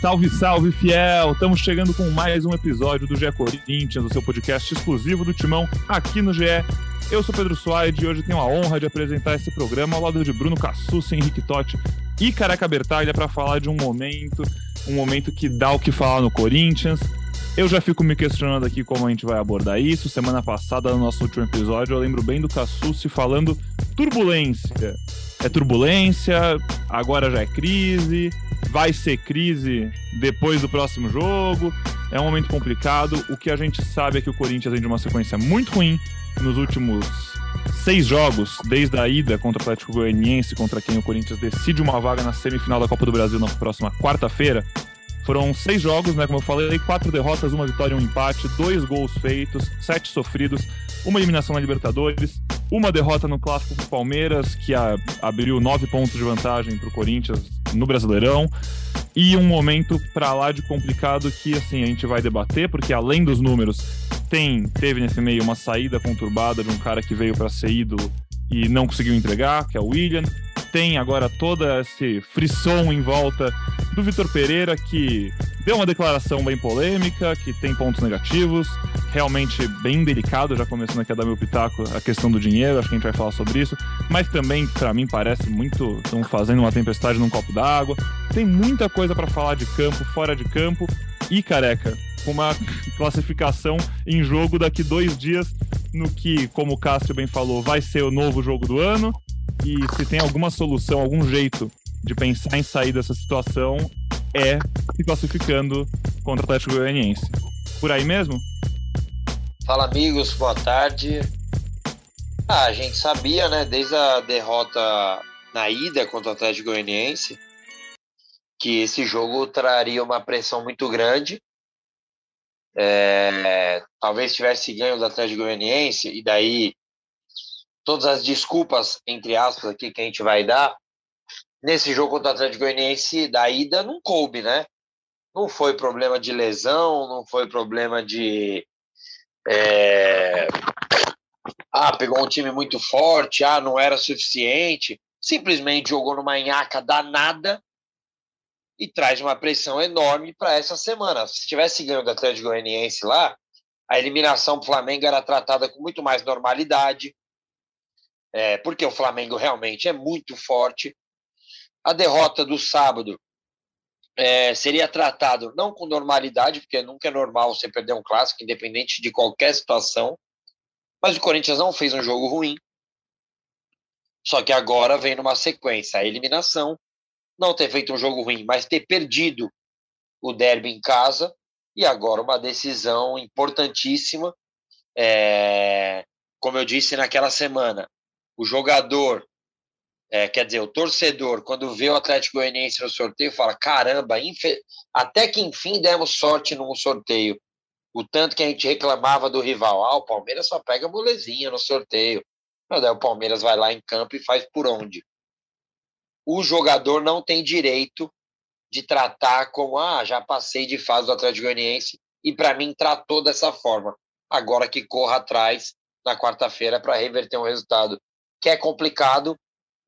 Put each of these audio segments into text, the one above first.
Salve, salve, fiel! Estamos chegando com mais um episódio do GE Corinthians, o seu podcast exclusivo do Timão aqui no GE. Eu sou Pedro Soares e hoje tenho a honra de apresentar esse programa ao lado de Bruno Cassucci, Henrique Totti e Careca Bertalha para falar de um momento, um momento que dá o que falar no Corinthians. Eu já fico me questionando aqui como a gente vai abordar isso. Semana passada, no nosso último episódio, eu lembro bem do Cassucci falando turbulência. É turbulência, agora já é crise, vai ser crise depois do próximo jogo. É um momento complicado. O que a gente sabe é que o Corinthians vem de uma sequência muito ruim nos últimos seis jogos, desde a ida contra o Atlético Goianiense, contra quem o Corinthians decide uma vaga na semifinal da Copa do Brasil na próxima quarta-feira. Foram seis jogos, né? Como eu falei, quatro derrotas, uma vitória e um empate, dois gols feitos, sete sofridos, uma eliminação na Libertadores, uma derrota no Clássico do Palmeiras, que abriu nove pontos de vantagem para o Corinthians no Brasileirão, e um momento para lá de complicado que assim a gente vai debater, porque além dos números, tem teve nesse meio uma saída conturbada de um cara que veio para ser ídolo e não conseguiu entregar, que é o William tem agora toda esse frisson em volta do Vitor Pereira, que deu uma declaração bem polêmica, que tem pontos negativos, realmente bem delicado, já começando aqui a dar meu pitaco a questão do dinheiro, acho que a gente vai falar sobre isso, mas também, para mim, parece muito. estão fazendo uma tempestade num copo d'água. Tem muita coisa para falar de campo, fora de campo, e careca, com uma classificação em jogo daqui dois dias, no que, como o Cássio bem falou, vai ser o novo jogo do ano e se tem alguma solução, algum jeito de pensar em sair dessa situação, é se classificando contra o Atlético Goianiense. Por aí mesmo? Fala, amigos, boa tarde. Ah, a gente sabia, né, desde a derrota na ida contra o Atlético Goianiense, que esse jogo traria uma pressão muito grande. É, talvez tivesse ganho do Atlético Goianiense, e daí todas as desculpas, entre aspas, aqui que a gente vai dar, nesse jogo contra o Atlético Goianiense da ida não coube, né? Não foi problema de lesão, não foi problema de. É... Ah, pegou um time muito forte, ah, não era suficiente. Simplesmente jogou numa nhaca danada e traz uma pressão enorme para essa semana. Se tivesse ganho do Atlético Goianiense lá, a eliminação do Flamengo era tratada com muito mais normalidade é, porque o Flamengo realmente é muito forte. A derrota do sábado é, seria tratado não com normalidade, porque nunca é normal você perder um clássico, independente de qualquer situação. Mas o Corinthians não fez um jogo ruim. Só que agora vem numa sequência a eliminação, não ter feito um jogo ruim, mas ter perdido o derby em casa e agora uma decisão importantíssima. É, como eu disse naquela semana, o jogador, é, quer dizer, o torcedor, quando vê o Atlético Goianiense no sorteio, fala: caramba, até que enfim demos sorte num sorteio. O tanto que a gente reclamava do rival. Ah, o Palmeiras só pega molezinha no sorteio. Não, daí o Palmeiras vai lá em campo e faz por onde? O jogador não tem direito de tratar como, ah, já passei de fase do Atlético Goianiense e para mim tratou dessa forma. Agora que corra atrás na quarta-feira para reverter um resultado que é complicado,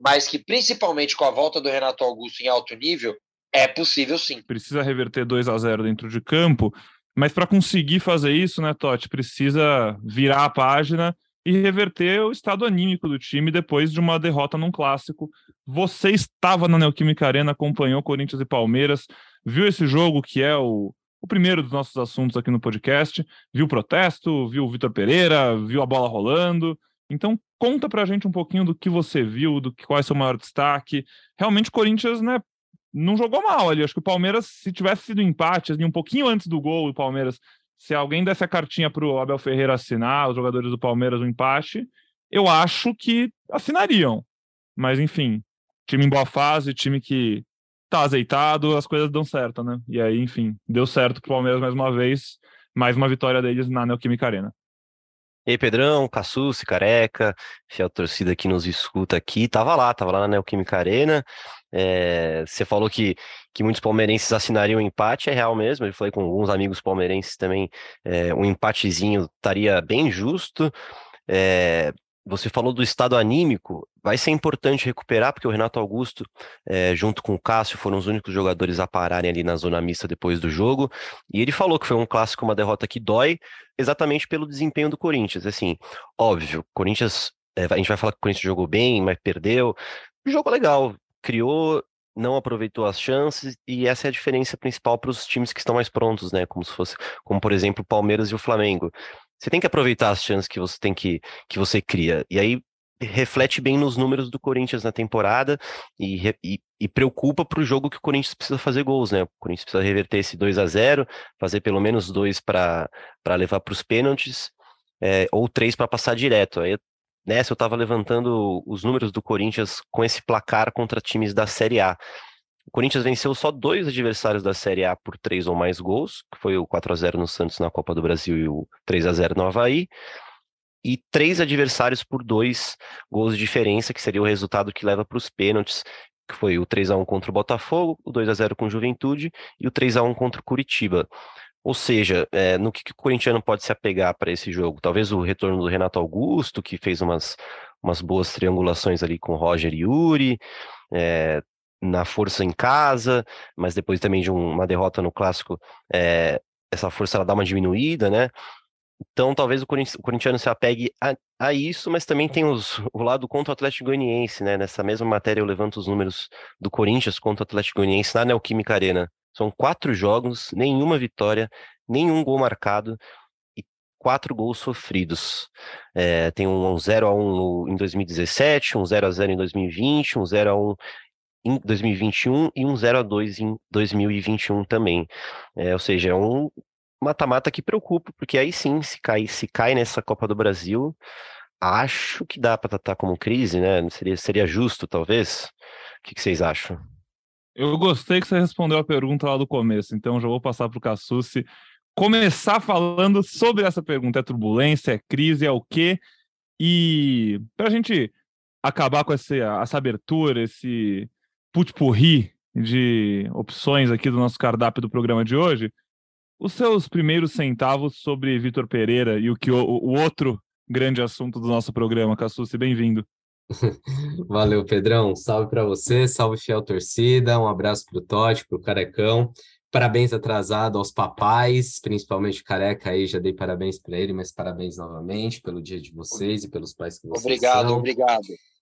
mas que principalmente com a volta do Renato Augusto em alto nível, é possível sim. Precisa reverter 2 a 0 dentro de campo, mas para conseguir fazer isso, né, Totti, precisa virar a página e reverter o estado anímico do time depois de uma derrota num clássico. Você estava na Neoquímica Arena, acompanhou Corinthians e Palmeiras, viu esse jogo que é o, o primeiro dos nossos assuntos aqui no podcast, viu o protesto, viu o Vitor Pereira, viu a bola rolando. Então, conta pra gente um pouquinho do que você viu, do que, qual é o seu maior destaque. Realmente, o Corinthians, né, não jogou mal ali. Acho que o Palmeiras, se tivesse sido empate, assim, um pouquinho antes do gol do Palmeiras, se alguém desse a cartinha pro Abel Ferreira assinar, os jogadores do Palmeiras, o um empate, eu acho que assinariam. Mas, enfim, time em boa fase, time que tá azeitado, as coisas dão certo, né? E aí, enfim, deu certo pro Palmeiras mais uma vez, mais uma vitória deles na Neoquímica Arena. E aí, Pedrão, Cassucci, Careca, fiel torcida que nos escuta aqui, tava lá, tava lá na Neoquímica Arena, é, você falou que, que muitos palmeirenses assinariam um empate, é real mesmo, eu falei com alguns amigos palmeirenses também, é, um empatezinho estaria bem justo, é, você falou do estado anímico, vai ser importante recuperar, porque o Renato Augusto, é, junto com o Cássio, foram os únicos jogadores a pararem ali na zona mista depois do jogo. E ele falou que foi um clássico, uma derrota que dói, exatamente pelo desempenho do Corinthians. Assim, óbvio, Corinthians, é, a gente vai falar que o Corinthians jogou bem, mas perdeu. Jogo legal, criou, não aproveitou as chances, e essa é a diferença principal para os times que estão mais prontos, né? Como se fosse, como por exemplo, o Palmeiras e o Flamengo. Você tem que aproveitar as chances que você tem que, que você cria. E aí reflete bem nos números do Corinthians na temporada e, e, e preocupa para o jogo que o Corinthians precisa fazer gols, né? O Corinthians precisa reverter esse 2 a 0 fazer pelo menos dois para levar para os pênaltis, é, ou três para passar direto. Aí, nessa eu estava levantando os números do Corinthians com esse placar contra times da Série A. O Corinthians venceu só dois adversários da Série A por três ou mais gols, que foi o 4 a 0 no Santos na Copa do Brasil e o 3 a 0 no Havaí, e três adversários por dois gols de diferença, que seria o resultado que leva para os pênaltis, que foi o 3 a 1 contra o Botafogo, o 2 a 0 com o Juventude e o 3 a 1 contra o Curitiba. Ou seja, é, no que, que o corintiano pode se apegar para esse jogo? Talvez o retorno do Renato Augusto, que fez umas, umas boas triangulações ali com Roger e Yuri, é, na força em casa, mas depois também de um, uma derrota no clássico, é, essa força ela dá uma diminuída, né? Então talvez o, o corintiano se apegue a, a, isso, mas também tem os, o lado contra o Atlético Goianiense, né? Nessa mesma matéria eu levanto os números do Corinthians contra o Atlético Goianiense na Neoquímica Arena. São quatro jogos, nenhuma vitória, nenhum gol marcado e quatro gols sofridos. É, tem um 0 a 1 em 2017, um 0 a 0 em 2020, um 0 a 1 em 2021 e um 0 a 2 em 2021 também. É, ou seja, é um mata-mata que preocupa, porque aí sim, se cai, se cai nessa Copa do Brasil, acho que dá para tratar como crise, né? Seria, seria justo, talvez. O que, que vocês acham? Eu gostei que você respondeu a pergunta lá do começo, então já vou passar para o Cassucci começar falando sobre essa pergunta. É turbulência, é crise, é o quê? E para a gente acabar com essa, essa abertura, esse, putpurri de opções aqui do nosso cardápio do programa de hoje, os seus primeiros centavos sobre Vitor Pereira e o que o, o outro grande assunto do nosso programa, Cassucci, bem-vindo. Valeu, Pedrão. Salve para você, salve fiel torcida, um abraço para o Totti, para o Carecão. Parabéns atrasado aos papais, principalmente o Careca aí, já dei parabéns para ele, mas parabéns novamente pelo dia de vocês e pelos pais que vocês obrigado, são. Obrigado, obrigado.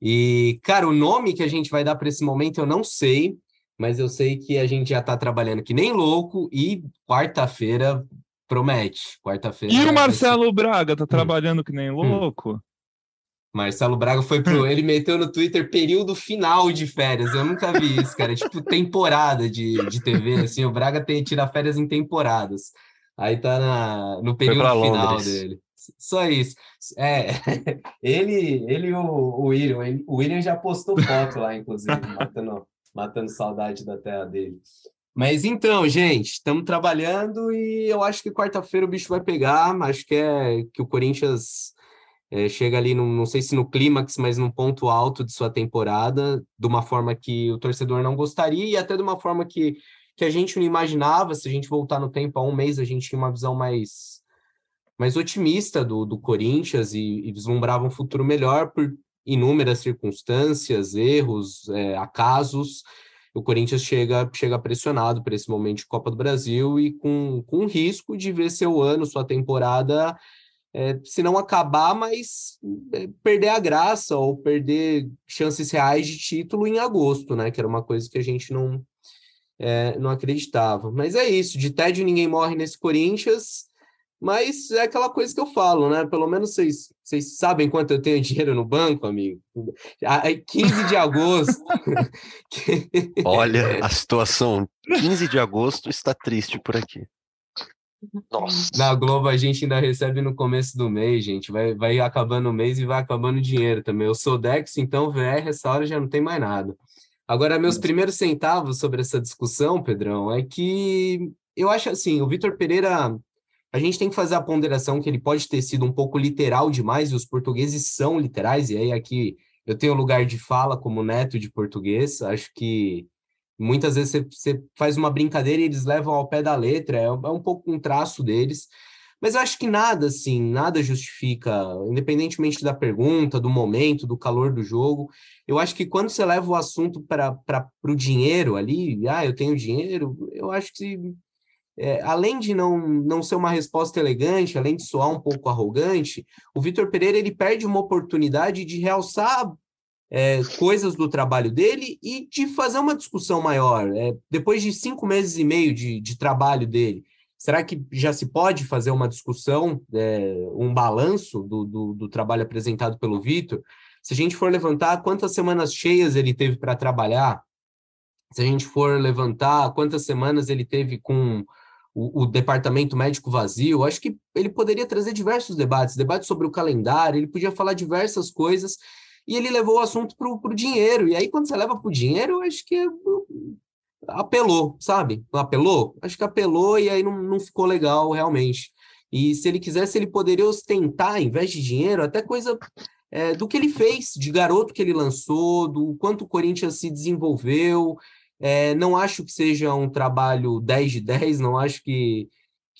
E, cara, o nome que a gente vai dar para esse momento eu não sei, mas eu sei que a gente já está trabalhando que nem louco e quarta-feira promete. Quarta-feira. E o Marcelo ser... Braga tá hum. trabalhando que nem hum. louco? Marcelo Braga foi pro. Ele meteu no Twitter período final de férias. Eu nunca vi isso, cara. tipo, temporada de, de TV. Assim, o Braga tem, tira férias em temporadas. Aí tá na, no período final dele. Só isso. É, ele, ele e o, o William, ele, o William já postou foto lá, inclusive, matando, matando saudade da terra dele. Mas então, gente, estamos trabalhando e eu acho que quarta-feira o bicho vai pegar. Acho que é que o Corinthians é, chega ali, no, não sei se no clímax, mas num ponto alto de sua temporada, de uma forma que o torcedor não gostaria e até de uma forma que, que a gente não imaginava. Se a gente voltar no tempo, há um mês, a gente tinha uma visão mais mais otimista do, do Corinthians e, e vislumbrava um futuro melhor por inúmeras circunstâncias, erros, é, acasos. O Corinthians chega, chega pressionado para esse momento de Copa do Brasil e com, com risco de ver seu ano, sua temporada, é, se não acabar, mas é, perder a graça ou perder chances reais de título em agosto, né? Que era uma coisa que a gente não, é, não acreditava. Mas é isso, de tédio ninguém morre nesse Corinthians. Mas é aquela coisa que eu falo, né? Pelo menos vocês, vocês sabem quanto eu tenho dinheiro no banco, amigo. 15 de agosto. Olha, a situação 15 de agosto está triste por aqui. Nossa. Na Globo a gente ainda recebe no começo do mês, gente. Vai, vai acabando o mês e vai acabando o dinheiro também. Eu sou Dex, então VR essa hora já não tem mais nada. Agora, meus primeiros centavos sobre essa discussão, Pedrão, é que eu acho assim, o Vitor Pereira a gente tem que fazer a ponderação que ele pode ter sido um pouco literal demais, e os portugueses são literais, e aí aqui eu tenho lugar de fala como neto de português, acho que muitas vezes você, faz uma brincadeira e eles levam ao pé da letra, é, é um pouco um traço deles, Mas eu acho que nada, assim, nada justifica, independentemente da pergunta, do momento, do calor do jogo. Eu acho que quando você leva o assunto para o dinheiro ali, ah, eu tenho dinheiro, eu acho que é, além de não, não ser uma resposta elegante, além de soar um pouco arrogante, o Vitor Pereira ele perde uma oportunidade de realçar é, coisas do trabalho dele e de fazer uma discussão maior. É, depois de cinco meses e meio de, de trabalho dele, será que já se pode fazer uma discussão, é, um balanço do, do, do trabalho apresentado pelo Vitor? Se a gente for levantar quantas semanas cheias ele teve para trabalhar, se a gente for levantar quantas semanas ele teve com o, o, departamento médico vazio, acho que ele poderia trazer diversos debates, debates sobre o calendário, ele podia falar diversas coisas, e ele levou o assunto para o dinheiro. E aí, quando você leva para o dinheiro, acho que apelou, sabe? Apelou? Acho que apelou e aí não, não ficou legal realmente. E se ele quisesse, ele poderia ostentar, em vez de dinheiro, até coisa é, do que ele fez, de garoto que ele lançou, do quanto o Corinthians se desenvolveu, é, não acho que seja um trabalho 10 de 10, não acho que,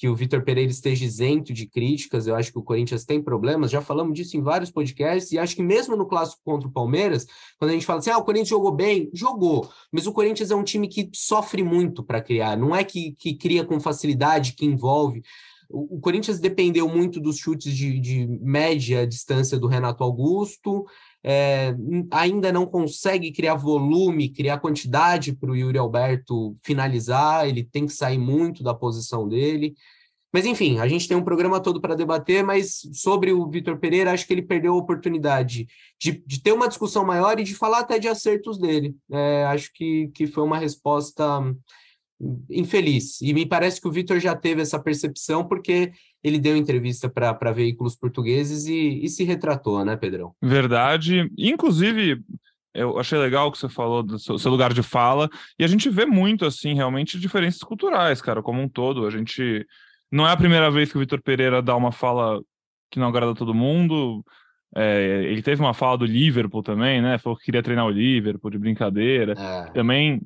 que o Vitor Pereira esteja isento de críticas, eu acho que o Corinthians tem problemas, já falamos disso em vários podcasts, e acho que mesmo no clássico contra o Palmeiras, quando a gente fala assim, ah, o Corinthians jogou bem, jogou, mas o Corinthians é um time que sofre muito para criar, não é que, que cria com facilidade, que envolve. O, Corinthians dependeu muito dos chutes de, de média distância do Renato Augusto, é, ainda não consegue criar volume, criar quantidade para o Yuri Alberto finalizar, ele tem que sair muito da posição dele. Mas enfim, a gente tem um programa todo para debater, mas sobre o Vitor Pereira, acho que ele perdeu a oportunidade de, de, ter uma discussão maior e de falar até de acertos dele. É, acho que, que foi uma resposta infeliz. E me parece que o Vitor já teve essa percepção, porque ele deu entrevista para veículos portugueses e, e, se retratou, né, Pedrão? Verdade. Inclusive, eu achei legal o que você falou do seu, seu, lugar de fala, e a gente vê muito, assim, realmente diferenças culturais, cara, como um todo. A gente. Não é a primeira vez que o Vitor Pereira dá uma fala que não agrada todo mundo. É, ele teve uma fala do Liverpool também, né? Falou que queria treinar o Liverpool de brincadeira. É. Também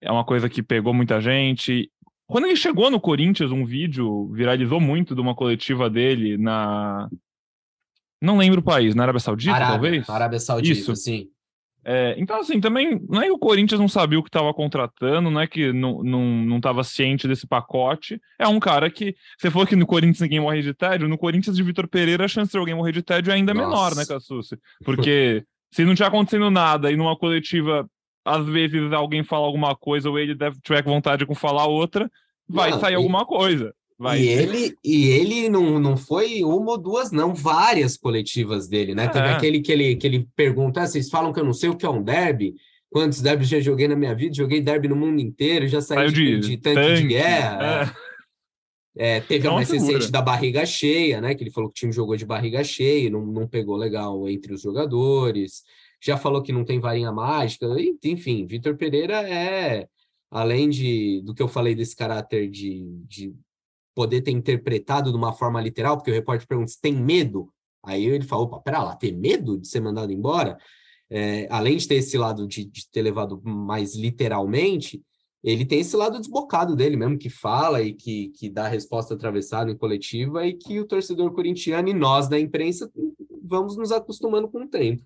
é uma coisa que pegou muita gente. Quando ele chegou no Corinthians, um vídeo viralizou muito de uma coletiva dele na. Não lembro o país, na Arábia Saudita, Arábia, talvez? Arábia Saudita, Isso. sim. É, então, assim, também não é que o Corinthians não sabia o que estava contratando, não é que não estava não, não tava ciente desse pacote. É um cara que, você falou que no Corinthians ninguém morre de tédio, no Corinthians de Vitor Pereira a chance de alguém morrer de tédio é ainda Nossa. menor, né, Cassucci? Porque se não tinha acontecendo nada e numa coletiva às vezes alguém fala alguma coisa ou ele deve tiver vontade de falar outra, vai não, sair e, alguma coisa. Vai. E ele, e ele não, não foi uma ou duas, não, várias coletivas dele, né? É. Teve aquele que ele, que ele pergunta: ah, vocês falam que eu não sei o que é um derby? Quantos derbys já joguei na minha vida? Joguei derby no mundo inteiro, já saí de, de, tanque, tanque, de guerra. É. É, teve a mais recente da barriga cheia, né? Que ele falou que o time jogou de barriga cheia, não, não pegou legal entre os jogadores já falou que não tem varinha mágica, enfim, Vitor Pereira é, além de do que eu falei desse caráter de, de poder ter interpretado de uma forma literal, porque o repórter pergunta se tem medo, aí ele falou, opa, pera lá, ter medo de ser mandado embora? É, além de ter esse lado de, de ter levado mais literalmente, ele tem esse lado desbocado dele mesmo, que fala e que, que dá resposta atravessada em coletiva e que o torcedor corintiano e nós da imprensa vamos nos acostumando com o tempo.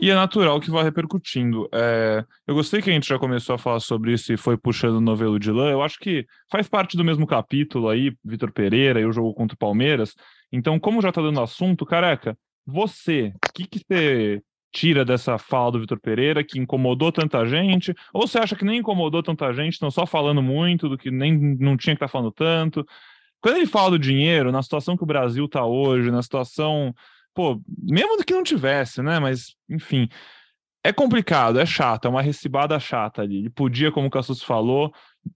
E é natural que vá repercutindo. É, eu gostei que a gente já começou a falar sobre isso e foi puxando o novelo de lã. Eu acho que faz parte do mesmo capítulo aí, Vitor Pereira e o jogo contra o Palmeiras. Então, como já tá dando assunto, careca, você, o que, que você tira dessa fala do Vitor Pereira que incomodou tanta gente? Ou você acha que nem incomodou tanta gente, estão só falando muito do que nem não tinha que estar tá falando tanto? Quando ele fala do dinheiro, na situação que o Brasil está hoje, na situação pô, mesmo que não tivesse, né? Mas, enfim, é complicado, é chato, é uma recibada chata ali. Ele podia, como o Cassus falou,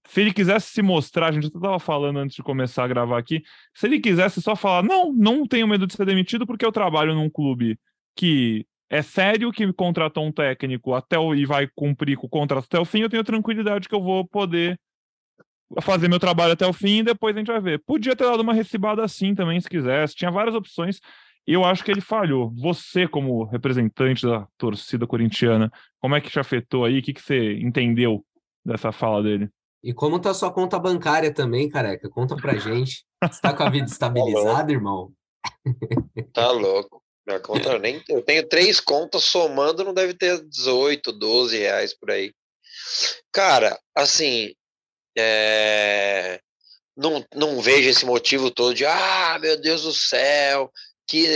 se ele quisesse se mostrar, a gente até estava falando antes de começar a gravar aqui, se ele quisesse só falar, não, não tenho medo de ser demitido porque eu trabalho num clube que é sério, que contratou um técnico até o, e vai cumprir com o contrato até o fim, eu tenho tranquilidade que eu vou poder fazer meu trabalho até o fim e depois a gente vai ver. Podia ter dado uma recibada assim também, se quisesse. Tinha várias opções eu acho que ele falhou. Você, como representante da torcida corintiana, como é que te afetou aí? O que, que você entendeu dessa fala dele? E como tá a sua conta bancária também, careca? Conta pra gente. Você tá com a vida estabilizada, irmão? Tá louco. Minha conta eu nem. Eu tenho três contas somando, não deve ter 18, 12 reais por aí. Cara, assim. É... Não, não vejo esse motivo todo de ah, meu Deus do céu, que,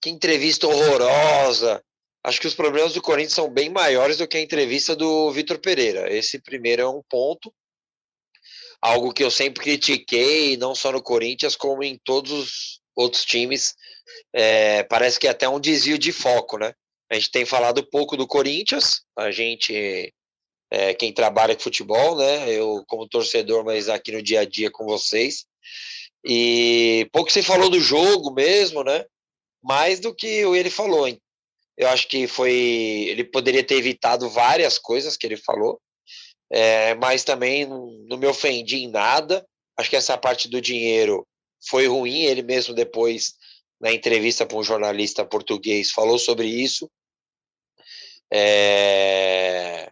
que entrevista horrorosa. Acho que os problemas do Corinthians são bem maiores do que a entrevista do Vitor Pereira. Esse primeiro é um ponto algo que eu sempre critiquei, não só no Corinthians, como em todos os outros times. É, parece que é até um desvio de foco, né? A gente tem falado pouco do Corinthians, a gente, é, quem trabalha com futebol, né? Eu, como torcedor, mas aqui no dia a dia com vocês. E pouco se falou do jogo mesmo, né? Mais do que ele falou. Hein? Eu acho que foi. Ele poderia ter evitado várias coisas que ele falou é, mas também não me ofendi em nada. Acho que essa parte do dinheiro foi ruim. Ele mesmo depois, na entrevista para um jornalista português, falou sobre isso. É,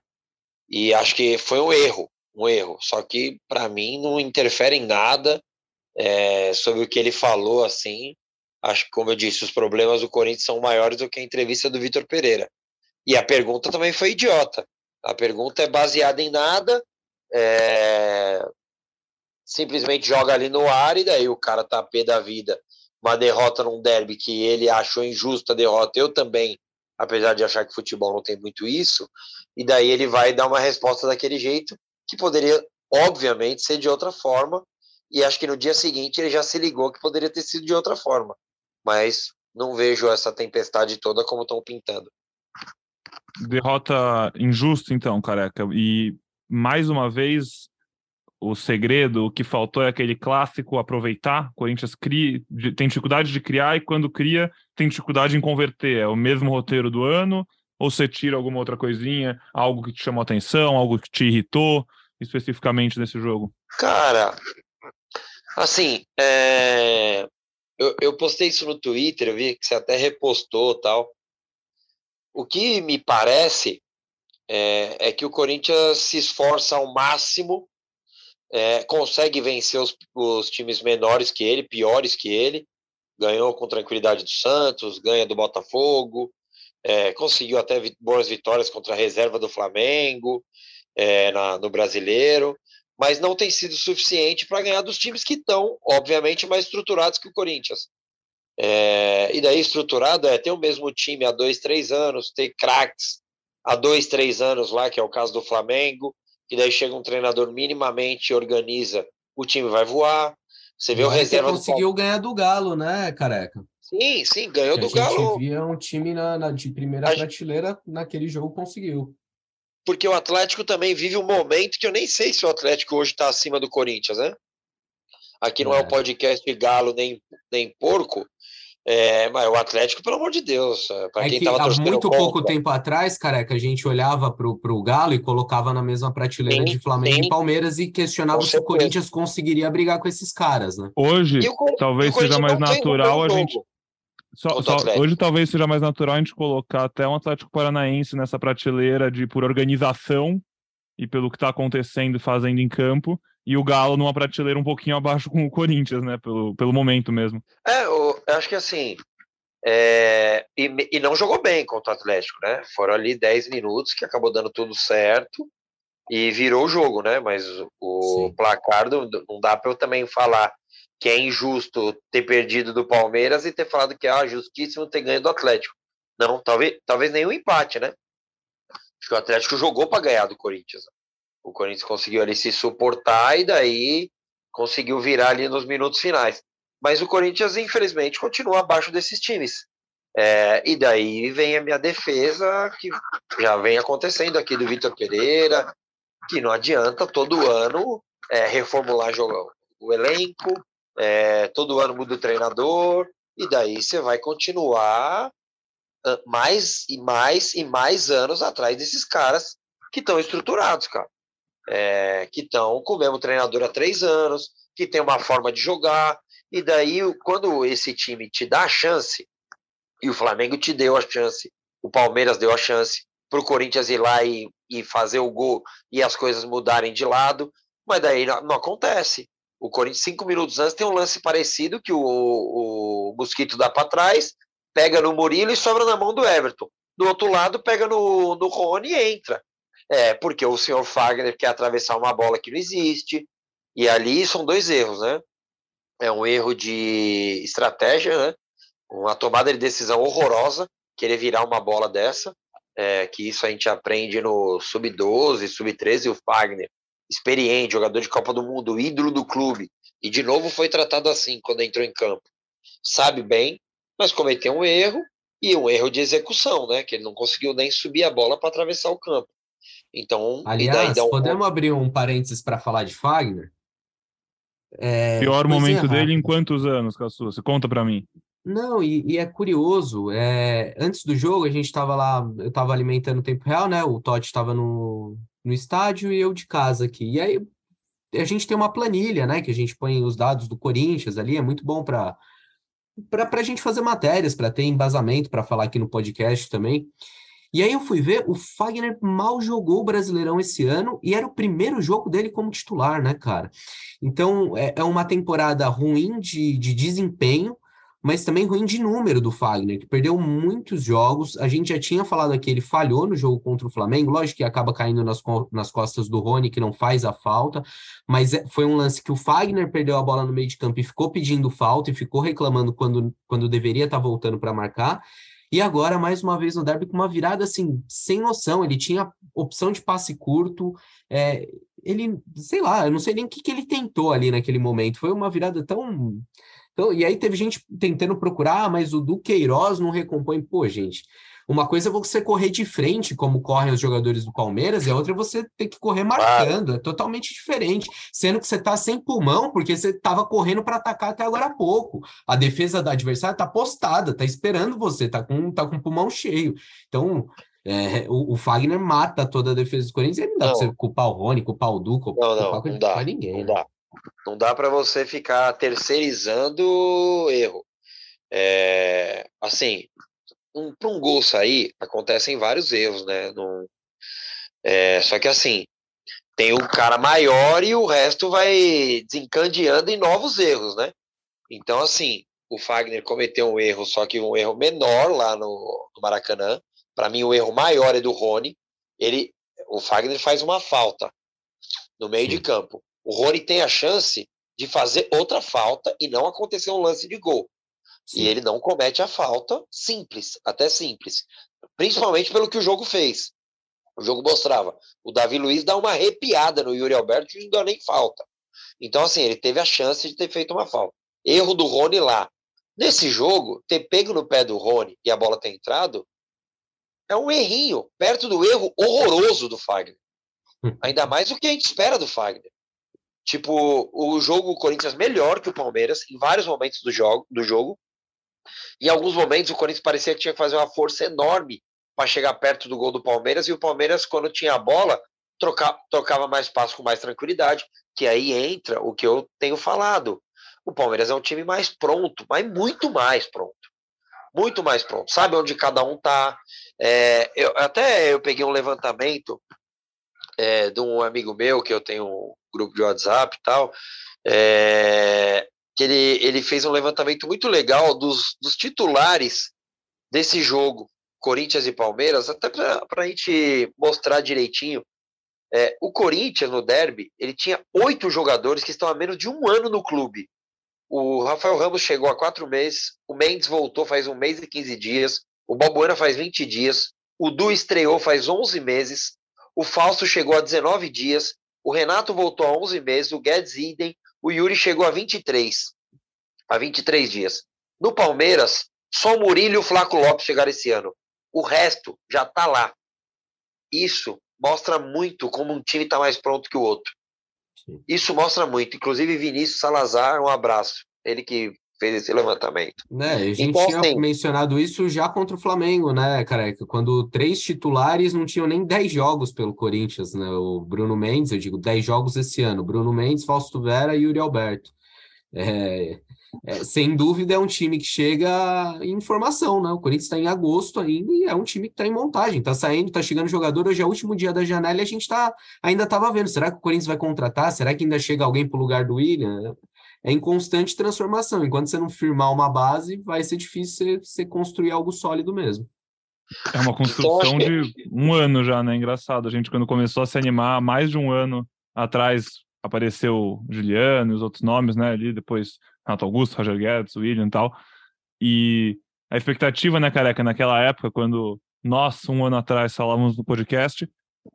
e acho que foi um erro, um erro. Só que para mim não interfere em nada é, sobre o que ele falou. Assim, acho que como eu disse, os problemas do Corinthians são maiores do que a entrevista do Vitor Pereira. E a pergunta também foi idiota. A pergunta é baseada em nada, é... simplesmente joga ali no ar e daí o cara tá pé da vida. Uma derrota num derby que ele achou injusta a derrota, eu também, apesar de achar que futebol não tem muito isso, e daí ele vai dar uma resposta daquele jeito, que poderia, obviamente, ser de outra forma, e acho que no dia seguinte ele já se ligou que poderia ter sido de outra forma, mas não vejo essa tempestade toda como estão pintando. Derrota injusta, então, careca. E mais uma vez, o segredo, o que faltou é aquele clássico aproveitar. O Corinthians cria, tem dificuldade de criar e quando cria, tem dificuldade em converter. É o mesmo roteiro do ano, ou você tira alguma outra coisinha, algo que te chamou atenção, algo que te irritou especificamente nesse jogo? Cara, assim, é... eu, eu postei isso no Twitter, eu vi que você até repostou tal. O que me parece é, é que o Corinthians se esforça ao máximo, é, consegue vencer os, os times menores que ele, piores que ele, ganhou com tranquilidade do Santos, ganha do Botafogo, é, conseguiu até boas vitórias contra a reserva do Flamengo é, na, no Brasileiro, mas não tem sido suficiente para ganhar dos times que estão, obviamente, mais estruturados que o Corinthians. É, e daí estruturado é ter o mesmo time há dois, três anos, ter craques há dois, três anos lá, que é o caso do Flamengo, e daí chega um treinador minimamente organiza, o time vai voar. Você vê o reserva. conseguiu do... ganhar do Galo, né, careca? Sim, sim, ganhou que do a Galo. Gente via um time na, na de primeira a prateleira, gente... naquele jogo conseguiu. Porque o Atlético também vive um momento que eu nem sei se o Atlético hoje está acima do Corinthians, né? Aqui não é, é o podcast de Galo nem, nem Porco, é, mas o Atlético, pelo amor de Deus, é, para é quem que tava há muito pouco tempo atrás, careca, a gente olhava para o Galo e colocava na mesma prateleira sim, de Flamengo sim. e Palmeiras e questionava se o Corinthians conseguiria brigar com esses caras, né? Hoje, o, talvez seja mais natural a gente. Só, só, hoje talvez seja mais natural a gente colocar até um Atlético Paranaense nessa prateleira de por organização e pelo que está acontecendo e fazendo em campo, e o Galo numa prateleira um pouquinho abaixo com o Corinthians, né? Pelo, pelo momento mesmo. É, eu, eu acho que assim. É, e, e, não jogou bem contra o Atlético, né? Foram ali 10 minutos que acabou dando tudo certo e virou o jogo, né? Mas o Sim. placar não, não dá para eu também falar que é injusto ter perdido do Palmeiras e ter falado que é ah, justíssimo ter ganho do Atlético. Não, talvez, talvez nenhum empate, né? Acho que o Atlético jogou para ganhar do Corinthians. O Corinthians conseguiu ali se suportar e daí conseguiu virar ali nos minutos finais. Mas o Corinthians, infelizmente, continua abaixo desses times. É, e daí vem a minha defesa, que já vem acontecendo aqui do Vitor Pereira, que não adianta todo ano é, reformular o elenco, é, todo ano muda o treinador, e daí você vai continuar mais e mais e mais anos atrás desses caras que estão estruturados, cara é, que estão com o mesmo treinador há três anos, que tem uma forma de jogar, e daí quando esse time te dá a chance, e o Flamengo te deu a chance, o Palmeiras deu a chance para o Corinthians ir lá e, e fazer o gol e as coisas mudarem de lado, Mas daí não, não acontece. O Corinthians, cinco minutos antes, tem um lance parecido que o, o Mosquito dá para trás, pega no Murilo e sobra na mão do Everton. Do outro lado, pega no, no Rony e entra. É, porque o senhor Fagner quer atravessar uma bola que não existe. E ali são dois erros, né? É um erro de estratégia, né? Uma tomada de decisão horrorosa, querer virar uma bola dessa. É, que isso a gente aprende no Sub-12, Sub-13, o Fagner experiente, jogador de Copa do Mundo, ídolo do clube, e de novo foi tratado assim quando entrou em campo. Sabe bem, mas cometeu um erro e um erro de execução, né? Que ele não conseguiu nem subir a bola para atravessar o campo. Então, aliás, um... podemos abrir um parênteses para falar de Fagner? É, Pior momento dele em quantos anos, Cassu? Você conta para mim. Não, e, e, é curioso, é, antes do jogo a gente estava lá, eu estava alimentando o tempo real, né? O Totti estava no, no estádio e eu de casa aqui. E aí a gente tem uma planilha, né? Que a gente põe os dados do Corinthians ali, é muito bom para para a gente fazer matérias, para ter embasamento, para falar aqui no podcast também. E aí eu fui ver, o Fagner mal jogou o Brasileirão esse ano e era o primeiro jogo dele como titular, né, cara? Então é, é uma temporada ruim de, de desempenho, mas também ruim de número do Fagner, que perdeu muitos jogos. A gente já tinha falado aqui, ele falhou no jogo contra o Flamengo, lógico que acaba caindo nas, nas costas do Rony, que não faz a falta, mas é, foi um lance que o Fagner perdeu a bola no meio de campo e ficou pedindo falta e ficou reclamando quando, quando deveria estar tá voltando para marcar. E agora, mais uma vez no derby, com uma virada assim, sem noção. Ele tinha opção de passe curto. É, ele, sei lá, eu não sei nem o que, que ele tentou ali naquele momento. Foi uma virada tão então, e aí teve gente tentando procurar, ah, mas o Duqueiroz não recompõe. Pô, gente, uma coisa é você correr de frente, como correm os jogadores do Palmeiras, e a outra é você ter que correr marcando. É totalmente diferente. Sendo que você está sem pulmão, porque você estava correndo para atacar até agora há pouco. A defesa da adversária está postada, está esperando você, está com, tá com o pulmão cheio. Então, é, o, o, Fagner mata toda a defesa do Corinthians e não dá para você culpar o Rony, culpar o Duco, não, não, culpar, não dá, ninguém. Não né? dá. Não dá para você ficar terceirizando erro. É, assim, um, para um gol sair, acontecem vários erros, né? Não, é, só que assim, tem o cara maior e o resto vai desencadeando em novos erros, né? Então, assim, o Fagner cometeu um erro, só que um erro menor lá no, no Maracanã. Para mim, o erro maior é do Rony. Ele, o Fagner faz uma falta no meio de campo. O Rony tem a chance de fazer outra falta e não acontecer um lance de gol. Sim. E ele não comete a falta simples, até simples. Principalmente pelo que o jogo fez. O jogo mostrava. O Davi Luiz dá uma arrepiada no Yuri Alberto e não dá nem falta. Então, assim, ele teve a chance de ter feito uma falta. Erro do Rony lá. Nesse jogo, ter pego no pé do Rony e a bola ter entrado é um errinho, perto do erro horroroso do Fagner. Hum. Ainda mais o que a gente espera do Fagner. Tipo, o jogo o Corinthians melhor que o Palmeiras em vários momentos do jogo, do jogo. Em alguns momentos o Corinthians parecia que tinha que fazer uma força enorme para chegar perto do gol do Palmeiras e o Palmeiras quando tinha a bola troca, trocava mais passos com mais tranquilidade, que aí entra o que eu tenho falado. O Palmeiras é um time mais pronto, mas muito mais pronto. Muito mais pronto. Sabe onde cada um tá. É, eu, até eu peguei um levantamento é, de um amigo meu que eu tenho um grupo de WhatsApp e tal, é, que ele, ele fez um levantamento muito legal dos, dos titulares desse jogo, Corinthians e Palmeiras, até para a gente mostrar direitinho. É, o Corinthians, no derby, ele tinha oito jogadores que estão há menos de um ano no clube. O Rafael Ramos chegou há quatro meses, o Mendes voltou faz um mês e quinze dias, o Balbuena faz 20 dias, o Du estreou faz 11 meses, o Fausto chegou a 19 dias, o Renato voltou a 11 meses, o Guedes idem, o Yuri chegou a 23, a 23 dias. No Palmeiras, só o Murilo e o Flaco Lopes chegaram esse ano. O resto já está lá. Isso mostra muito como um time está mais pronto que o outro. Isso mostra muito. Inclusive, Vinícius Salazar, um abraço. Ele que fez esse levantamento. Né, a gente então, tinha assim, mencionado isso já contra o Flamengo, né, careca? Quando três titulares não tinham nem 10 jogos pelo Corinthians, né? O Bruno Mendes, eu digo 10 jogos esse ano. Bruno Mendes, Fausto Vera e Yuri Alberto. É, é, sem dúvida é um time que chega em formação, né? O Corinthians está em agosto ainda e é um time que está em montagem, está saindo, está chegando jogador. Hoje é o último dia da janela e a gente tá, ainda estava vendo. Será que o Corinthians vai contratar? Será que ainda chega alguém para o lugar do William? É em constante transformação. Enquanto você não firmar uma base, vai ser difícil você, você construir algo sólido mesmo. É uma construção de um ano já, né? Engraçado. A gente, quando começou a se animar, mais de um ano atrás, apareceu Juliano e os outros nomes, né? Ali, depois Renato Augusto, Roger Guedes, William e tal. E a expectativa, né, careca, naquela época, quando nós, um ano atrás, falávamos no podcast,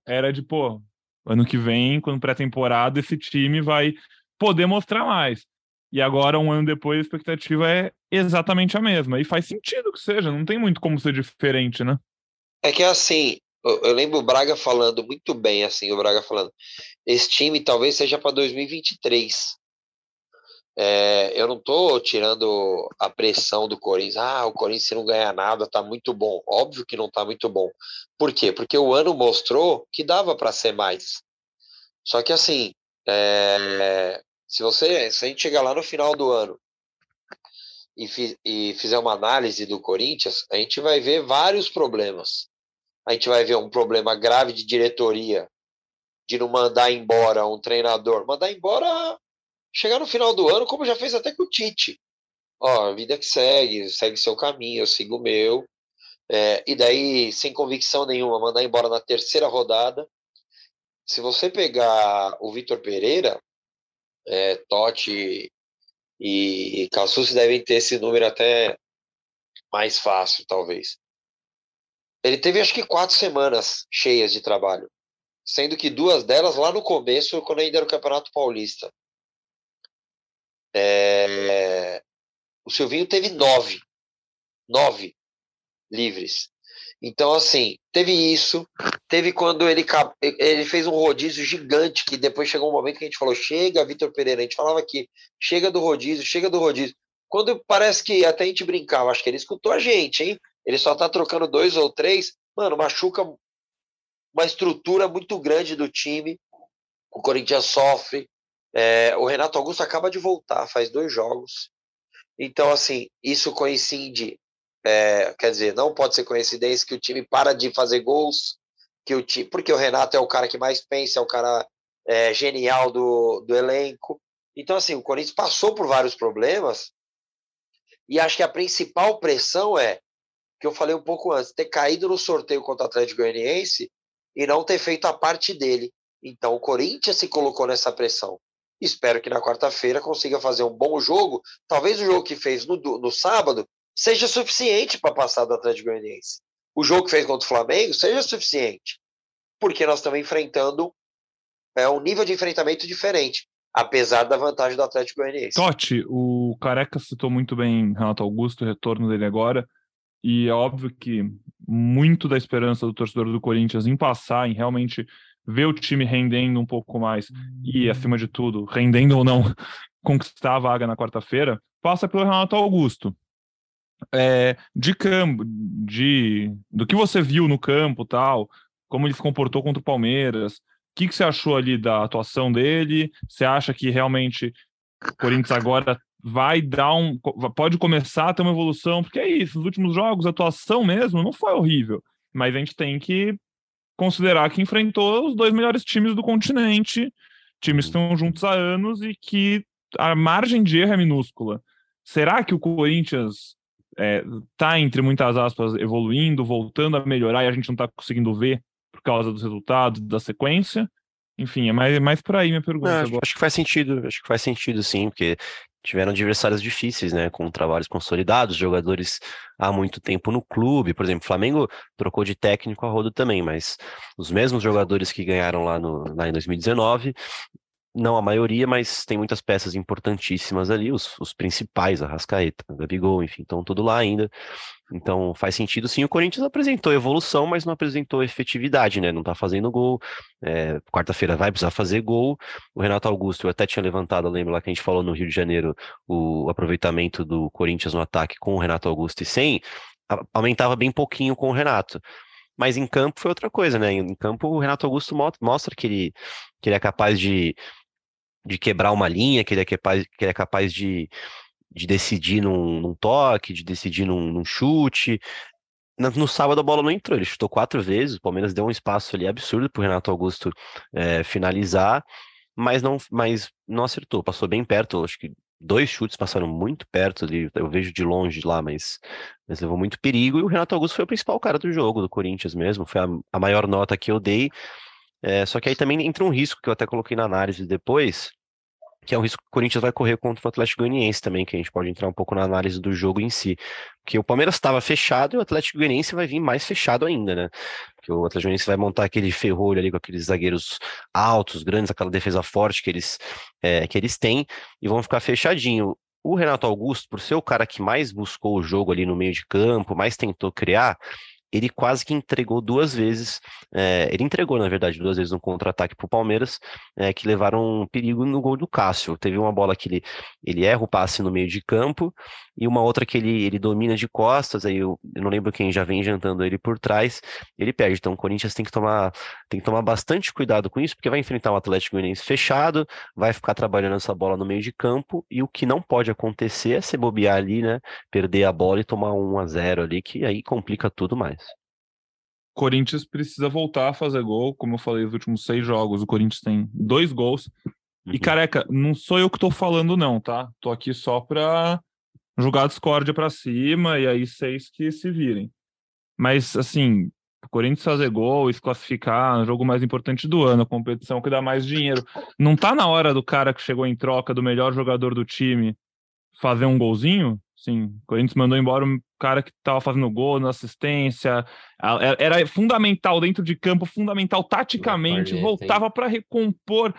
era de, pô, ano que vem, quando pré-temporada, esse time vai poder mostrar mais. E agora, um ano depois, a expectativa é exatamente a mesma. E faz sentido que seja, não tem muito como ser diferente, né? É que assim, eu, lembro o Braga falando muito bem, assim, o Braga falando, esse time talvez seja para 2023. É, eu não estou tirando a pressão do Corinthians. Ah, o Corinthians não ganhar nada está muito bom. Óbvio que não está muito bom. Por quê? Porque o ano mostrou que dava para ser mais. Só que assim, é, se você, se a gente chegar lá no final do ano e, fi, e fizer uma análise do Corinthians, a gente vai ver vários problemas. A gente vai ver um problema grave de diretoria, de não mandar embora um treinador, mandar embora, chegar no final do ano, como já fez até com o Tite. Ó, vida que segue, segue seu caminho, eu sigo o meu. É, e daí, sem convicção nenhuma, mandar embora na terceira rodada. Se você pegar o Vitor Pereira, é, Totti e Cassucci devem ter esse número até mais fácil, talvez. Ele teve acho que quatro semanas cheias de trabalho, sendo que duas delas lá no começo, quando ainda era o Campeonato Paulista. É... O Silvinho teve nove, nove livres. Então, assim, teve isso. Teve quando ele, ele fez um rodízio gigante, que depois chegou um momento que a gente falou: chega, Vitor Pereira. A gente falava aqui: chega do rodízio, chega do rodízio. Quando parece que até a gente brincava, acho que ele escutou a gente, hein? Ele só tá trocando dois ou três. Mano, machuca uma estrutura muito grande do time. O Corinthians sofre. É, o Renato Augusto acaba de voltar, faz dois jogos. Então, assim, isso coincide é, quer dizer, não pode ser coincidência que o time para de fazer gols, que o time, porque o Renato é o cara que mais pensa, é o cara é, genial do, do elenco. Então, assim, o Corinthians passou por vários problemas e acho que a principal pressão é, que eu falei um pouco antes, ter caído no sorteio contra o Atlético Goianiense e não ter feito a parte dele. Então, o Corinthians se colocou nessa pressão. Espero que na quarta-feira consiga fazer um bom jogo. Talvez o jogo que fez no, no sábado seja suficiente para passar do Atlético Goianiense. O jogo que fez contra o Flamengo seja suficiente, porque nós estamos enfrentando é, um nível de enfrentamento diferente, apesar da vantagem do Atlético Goianiense. Totti, o Careca citou muito bem Renato Augusto, o retorno dele agora, e é óbvio que muito da esperança do torcedor do Corinthians em passar, em realmente ver o time rendendo um pouco mais e, acima de tudo, rendendo ou não, conquistar a vaga na quarta-feira, passa pelo Renato Augusto é, de campo, de do que você viu no campo, tal, como ele se comportou contra o Palmeiras. O que, que você achou ali da atuação dele? Você acha que realmente o Corinthians agora vai dar um. pode começar a ter uma evolução? Porque é isso, nos últimos jogos, a atuação mesmo não foi horrível. Mas a gente tem que considerar que enfrentou os dois melhores times do continente, times que estão juntos há anos e que a margem de erro é minúscula. Será que o Corinthians é, tá, entre muitas aspas, evoluindo, voltando a melhorar e a gente não está conseguindo ver por causa dos resultados, da sequência. Enfim, é mais, é mais por aí minha pergunta. Não, acho que faz sentido, acho que faz sentido sim, porque tiveram adversários difíceis, né, com trabalhos consolidados, jogadores há muito tempo no clube, por exemplo, Flamengo trocou de técnico a rodo também, mas os mesmos jogadores que ganharam lá, no, lá em 2019 não a maioria, mas tem muitas peças importantíssimas ali, os, os principais, a Rascaeta, a Gabigol, enfim, estão tudo lá ainda. Então faz sentido sim. O Corinthians apresentou evolução, mas não apresentou efetividade, né? Não tá fazendo gol. É, Quarta-feira vai precisar fazer gol. O Renato Augusto, eu até tinha levantado, lembro lá que a gente falou no Rio de Janeiro, o aproveitamento do Corinthians no ataque com o Renato Augusto e sem, aumentava bem pouquinho com o Renato. Mas em campo foi outra coisa, né? Em campo o Renato Augusto mostra que ele, que ele é capaz de de quebrar uma linha, que ele é capaz, que ele é capaz de, de decidir num, num toque, de decidir num, num chute. No, no, sábado a bola não entrou, ele chutou quatro vezes, o Palmeiras deu um espaço ali absurdo para o Renato Augusto é, finalizar, mas não, mas não acertou, passou bem perto, acho que dois chutes passaram muito perto ali, eu vejo de longe lá, mas, mas levou muito perigo, e o Renato Augusto foi o principal cara do jogo, do Corinthians mesmo, foi a, a maior nota que eu dei, é, só que aí também entra um risco que eu até coloquei na análise depois, que é um risco que o Corinthians vai correr contra o Atlético Goianiense também, que a gente pode entrar um pouco na análise do jogo em si. Porque o Palmeiras estava fechado e o Atlético Goianiense vai vir mais fechado ainda, né? Porque o Atlético Goianiense vai montar aquele ferrolho ali com aqueles zagueiros altos, grandes, aquela defesa forte que eles, é, que eles têm, e vão ficar fechadinho. O Renato Augusto, por ser o cara que mais buscou o jogo ali no meio de campo, mais tentou criar, ele quase que entregou duas vezes, é, ele entregou, na verdade, duas vezes um contra-ataque para o Palmeiras, é, que levaram um perigo no gol do Cássio. Teve uma bola que ele, ele erra o passe no meio de campo, e uma outra que ele, ele domina de costas, aí eu, eu não lembro quem já vem jantando ele por trás, ele perde. Então o Corinthians tem que tomar, tem que tomar bastante cuidado com isso, porque vai enfrentar um Atlético Goianiense fechado, vai ficar trabalhando essa bola no meio de campo, e o que não pode acontecer é se bobear ali, né? Perder a bola e tomar um a 0 ali, que aí complica tudo mais. Corinthians precisa voltar a fazer gol, como eu falei, nos últimos seis jogos, o Corinthians tem dois gols. Uhum. E careca, não sou eu que tô falando, não, tá? Tô aqui só pra jogar a discórdia para cima e aí seis que se virem. Mas, assim, o Corinthians fazer gol e se classificar no jogo mais importante do ano, a competição que dá mais dinheiro. Não tá na hora do cara que chegou em troca do melhor jogador do time fazer um golzinho? Sim, o Corinthians mandou embora um cara que estava fazendo gol na assistência. Era fundamental dentro de campo, fundamental taticamente, voltava para recompor,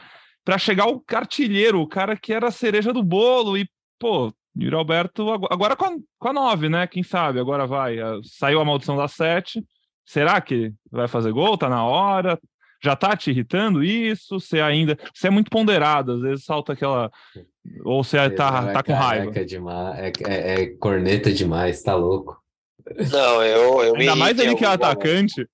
para chegar o artilheiro, o cara que era a cereja do bolo. E, pô, Yuri Alberto, agora com a, com a 9, né? Quem sabe? Agora vai. Saiu a maldição da 7. Será que vai fazer gol? Tá na hora? Já tá te irritando isso? Você ainda. Você é muito ponderado, às vezes salta aquela. Ou você tá, tá com raiva? Demais, é, é, é, corneta demais, tá louco. Não, eu, eu Ainda mais ele que é atacante.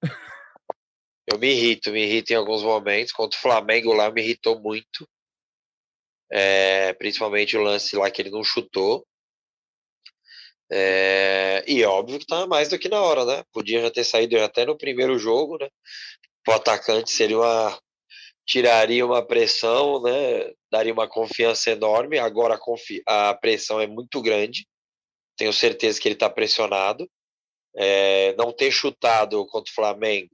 Eu me irrito, me irrito em alguns momentos. Contra o Flamengo lá me irritou muito é, principalmente o lance lá que ele não chutou. É, e óbvio que tá mais do que na hora, né? Podia já ter saído até no primeiro jogo, né? O atacante seria uma tiraria uma pressão, né? Daria uma confiança enorme. Agora a, confi a pressão é muito grande. Tenho certeza que ele está pressionado. É, não ter chutado contra o Flamengo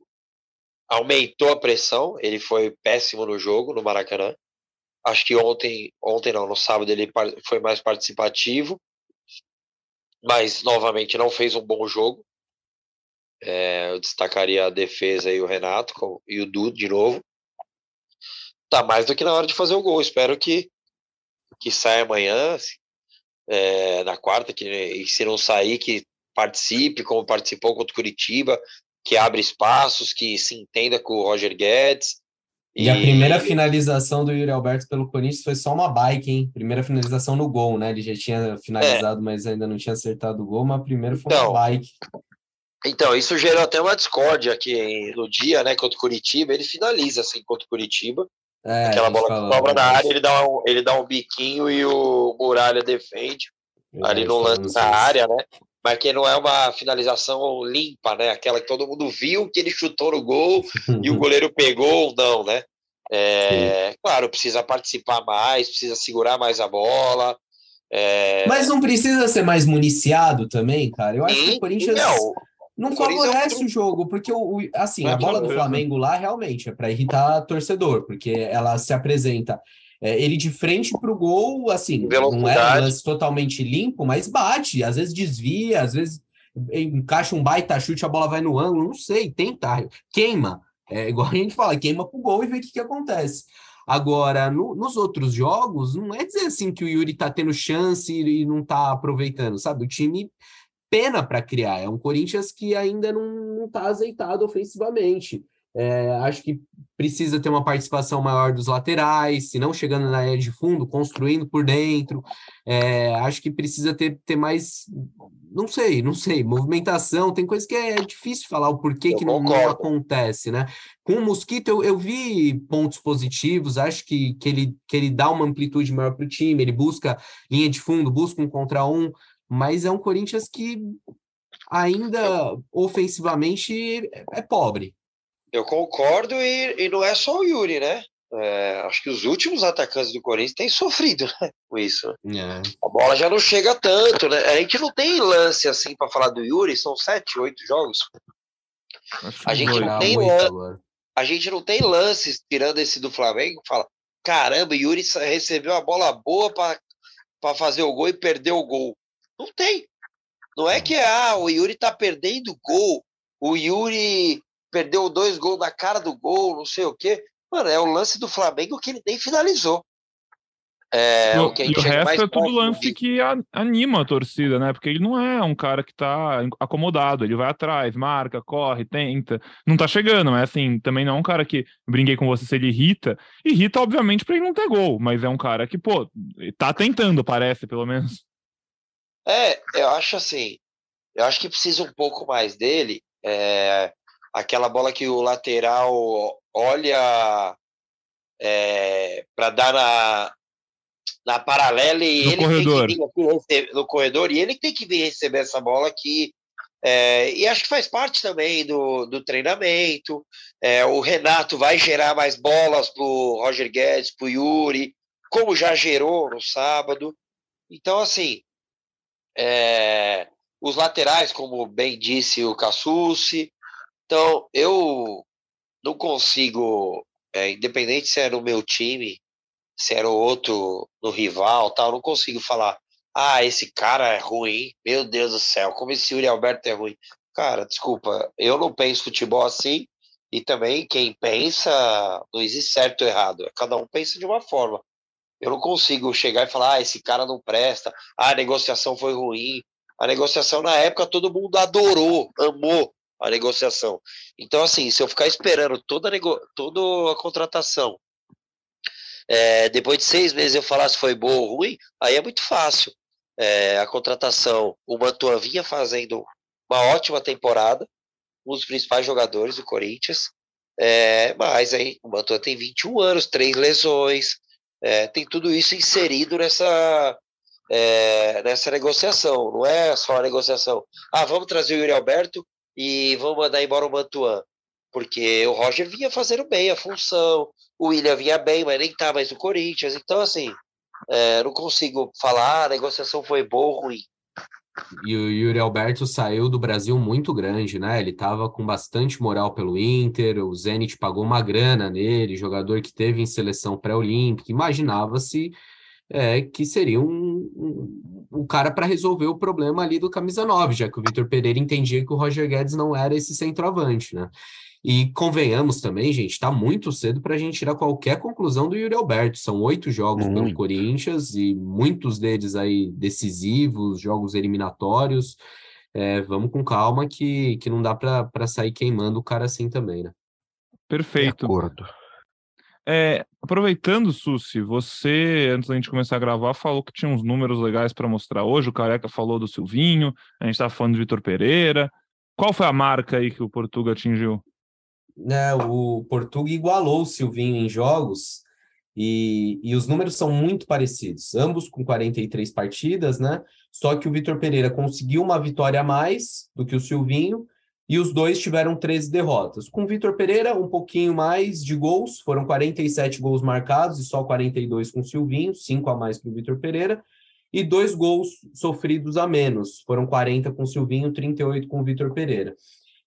aumentou a pressão. Ele foi péssimo no jogo no Maracanã. Acho que ontem, ontem não, no sábado ele foi mais participativo, mas novamente não fez um bom jogo. É, eu destacaria a defesa e o Renato e o Dudu de novo. Tá mais do que na hora de fazer o gol. Espero que, que saia amanhã, é, na quarta, que e se não sair, que participe, como participou contra o Curitiba, que abre espaços, que se entenda com o Roger Guedes, e, e, a primeira finalização do Yuri Alberto pelo Corinthians foi só uma bike, hein? Primeira finalização no gol, né? Ele já tinha finalizado, é. mas ainda não tinha acertado o gol, mas a primeira foi então, uma bike. Então, isso gerou até uma discórdia aqui no dia, né? Contra o Curitiba. Ele finaliza assim contra o Curitiba. É, Aquela bola que sobra na área, ele dá, um, ele dá um biquinho e o Muralha defende. Eu ali no lance da área, né? mas que não é uma finalização limpa, né? Aquela que todo mundo viu que ele chutou no gol e o goleiro pegou ou não, né? É, claro, precisa participar mais, precisa segurar mais a bola. É... Mas não precisa ser mais municiado também, cara. Eu acho Sim, que o Corinthians não, não favorece o jogo, porque o, assim, a bola do Flamengo lá realmente é para irritar torcedor, porque ela se apresenta é, ele de frente para o gol, assim, não é um lance totalmente limpo, mas bate, às vezes desvia, às vezes encaixa um baita chute, a bola vai no ângulo, não sei, tenta, queima. É igual a gente fala, queima pro gol e vê o que, que acontece. Agora, no, nos outros jogos, não é dizer assim que o Yuri tá tendo chance e não tá aproveitando, sabe? O time pena para criar. É um Corinthians que ainda não, não tá azeitado ofensivamente. É, acho que precisa ter uma participação maior dos laterais, se não chegando na área de fundo, construindo por dentro. É, acho que precisa ter, ter mais, não sei, não sei, movimentação. Tem coisa que é difícil falar o porquê eu que não, não, acontece, né? Com o Mosquito, eu, eu vi pontos positivos, acho que, que, ele, que ele dá uma amplitude maior para o time, ele busca linha de fundo, busca um contra um, mas é um Corinthians que ainda ofensivamente é pobre. Eu concordo, e, e não é só o Yuri, né? É, acho que os últimos atacantes do Corinthians têm sofrido né, com isso. É. A bola já não chega tanto, né? A gente não tem lance assim para falar do Yuri, são sete, oito jogos. A gente, não tem a gente não tem lances, tirando esse do Flamengo, fala: caramba, Yuri recebeu a bola boa para fazer o gol e perdeu o gol. Não tem. Não é que ah, o Yuri tá perdendo gol, o Yuri perdeu dois gols na cara do gol, não sei o quê. Mano, é o lance do Flamengo que ele nem finalizou. É, o, o e o resto é tudo lance que anima a torcida, né? Porque ele não é um cara que tá acomodado, ele vai atrás, marca, corre, tenta. Não tá chegando, mas assim, também não é um cara que brinquei com você se ele irrita. Irrita, obviamente, pra ele não ter gol, mas é um cara que, pô, tá tentando, parece, pelo menos. É, eu acho assim. Eu acho que precisa um pouco mais dele. É, aquela bola que o lateral olha é, para dar na, na paralela e no ele corredor. tem que vir receber, no corredor e ele tem que vir receber essa bola aqui. É, e acho que faz parte também do, do treinamento. É, o Renato vai gerar mais bolas para o Roger Guedes, para o Yuri, como já gerou no sábado. Então, assim, é, os laterais, como bem disse o Cassucci, então, eu não consigo, é, independente se era o meu time, se era o outro no rival, tal, não consigo falar, ah, esse cara é ruim, meu Deus do céu, como esse Yuri Alberto é ruim. Cara, desculpa, eu não penso futebol assim, e também quem pensa, não existe certo ou errado, cada um pensa de uma forma. Eu não consigo chegar e falar, ah, esse cara não presta, ah, a negociação foi ruim. A negociação na época todo mundo adorou, amou a negociação. Então, assim, se eu ficar esperando toda a, nego... toda a contratação, é, depois de seis meses eu falar se foi boa ou ruim, aí é muito fácil. É, a contratação, o Mantua vinha fazendo uma ótima temporada, um dos principais jogadores do Corinthians, é, mas aí o Mantua tem 21 anos, três lesões, é, tem tudo isso inserido nessa, é, nessa negociação, não é só a negociação. Ah, vamos trazer o Yuri Alberto e vão mandar embora o Mantuan. Porque o Roger vinha fazendo bem a função, o William vinha bem, mas nem tá mais no Corinthians. Então, assim, é, não consigo falar, a negociação foi boa ou ruim. E o Yuri Alberto saiu do Brasil muito grande, né? Ele estava com bastante moral pelo Inter, o Zenit pagou uma grana nele, jogador que teve em seleção pré-olímpica. Imaginava-se é, que seria um, um, um cara para resolver o problema ali do camisa 9, já que o Vitor Pereira entendia que o Roger Guedes não era esse centroavante, né? E convenhamos também, gente, está muito cedo para a gente tirar qualquer conclusão do Yuri Alberto. São oito jogos muito. pelo Corinthians e muitos deles aí decisivos, jogos eliminatórios. É, vamos com calma que, que não dá para sair queimando o cara assim também, né? Perfeito. De acordo. É, aproveitando, Susi, você, antes da gente começar a gravar, falou que tinha uns números legais para mostrar hoje. O Careca falou do Silvinho, a gente estava falando do Vitor Pereira. Qual foi a marca aí que o Portuga atingiu? É, o Portuga igualou o Silvinho em jogos e, e os números são muito parecidos, ambos com 43 partidas, né? Só que o Vitor Pereira conseguiu uma vitória a mais do que o Silvinho e os dois tiveram 13 derrotas. Com o Vitor Pereira, um pouquinho mais de gols, foram 47 gols marcados e só 42 com o Silvinho, 5 a mais para o Vitor Pereira, e dois gols sofridos a menos, foram 40 com o Silvinho, 38 com o Vitor Pereira.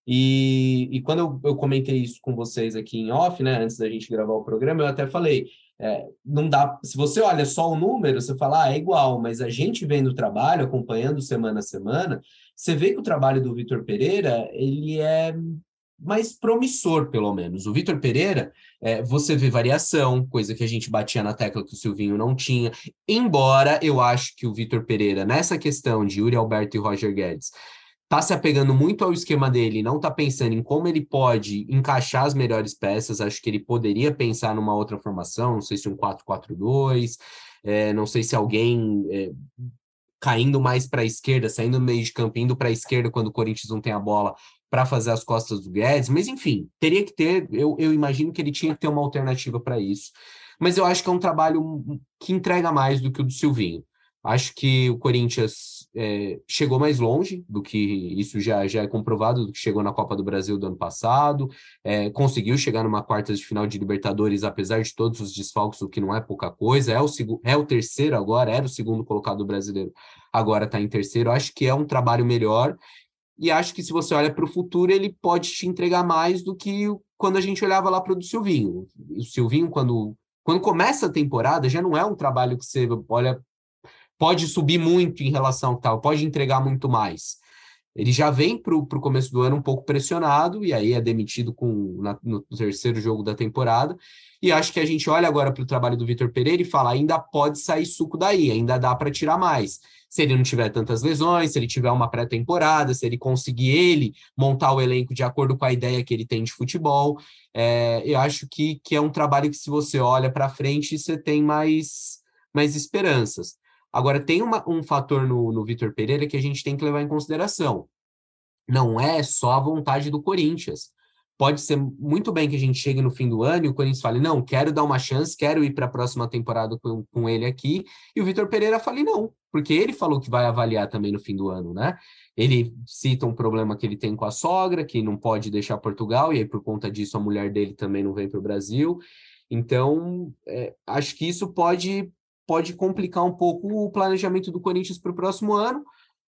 E, e quando eu, eu comentei isso com vocês aqui em off, né, antes da gente gravar o programa, eu até falei, é, não dá. Se você olha só o número, você fala, ah, é igual, mas a gente vendo o trabalho, acompanhando semana a semana, você vê que o trabalho do Vitor Pereira ele é mais promissor, pelo menos. O Vitor Pereira, é, você vê variação, coisa que a gente batia na tecla que o Silvinho não tinha. Embora eu acho que o Vitor Pereira, nessa questão de Yuri Alberto e Roger Guedes, tá se apegando muito ao esquema dele, não tá pensando em como ele pode encaixar as melhores peças. Acho que ele poderia pensar numa outra formação, não sei se um 4-4-2, é, não sei se alguém é, caindo mais para a esquerda, saindo no meio de campo, indo para a esquerda quando o Corinthians não tem a bola para fazer as costas do Guedes, mas enfim, teria que ter, eu, eu imagino que ele tinha que ter uma alternativa para isso. Mas eu acho que é um trabalho que entrega mais do que o do Silvinho. Acho que o Corinthians é, chegou mais longe do que isso já, já é comprovado, do que chegou na Copa do Brasil do ano passado, é, conseguiu chegar numa quarta de final de Libertadores, apesar de todos os desfalques, o que não é pouca coisa, é o, é o terceiro agora, era o segundo colocado brasileiro, agora está em terceiro. Acho que é um trabalho melhor e acho que se você olha para o futuro, ele pode te entregar mais do que quando a gente olhava lá para o Silvinho. O Silvinho, quando, quando começa a temporada, já não é um trabalho que você olha pode subir muito em relação ao tal, pode entregar muito mais. Ele já vem para o começo do ano um pouco pressionado, e aí é demitido com, na, no terceiro jogo da temporada. E acho que a gente olha agora para o trabalho do Vitor Pereira e fala: ainda pode sair suco daí, ainda dá para tirar mais. Se ele não tiver tantas lesões, se ele tiver uma pré-temporada, se ele conseguir ele montar o elenco de acordo com a ideia que ele tem de futebol. É, eu acho que, que é um trabalho que, se você olha para frente, você tem mais, mais esperanças. Agora, tem uma, um fator no, no Vitor Pereira que a gente tem que levar em consideração. Não é só a vontade do Corinthians. Pode ser muito bem que a gente chegue no fim do ano e o Corinthians fale: não, quero dar uma chance, quero ir para a próxima temporada com, com ele aqui. E o Vitor Pereira fale: não, porque ele falou que vai avaliar também no fim do ano, né? Ele cita um problema que ele tem com a sogra, que não pode deixar Portugal, e aí por conta disso a mulher dele também não vem para o Brasil. Então, é, acho que isso pode pode complicar um pouco o planejamento do Corinthians para o próximo ano.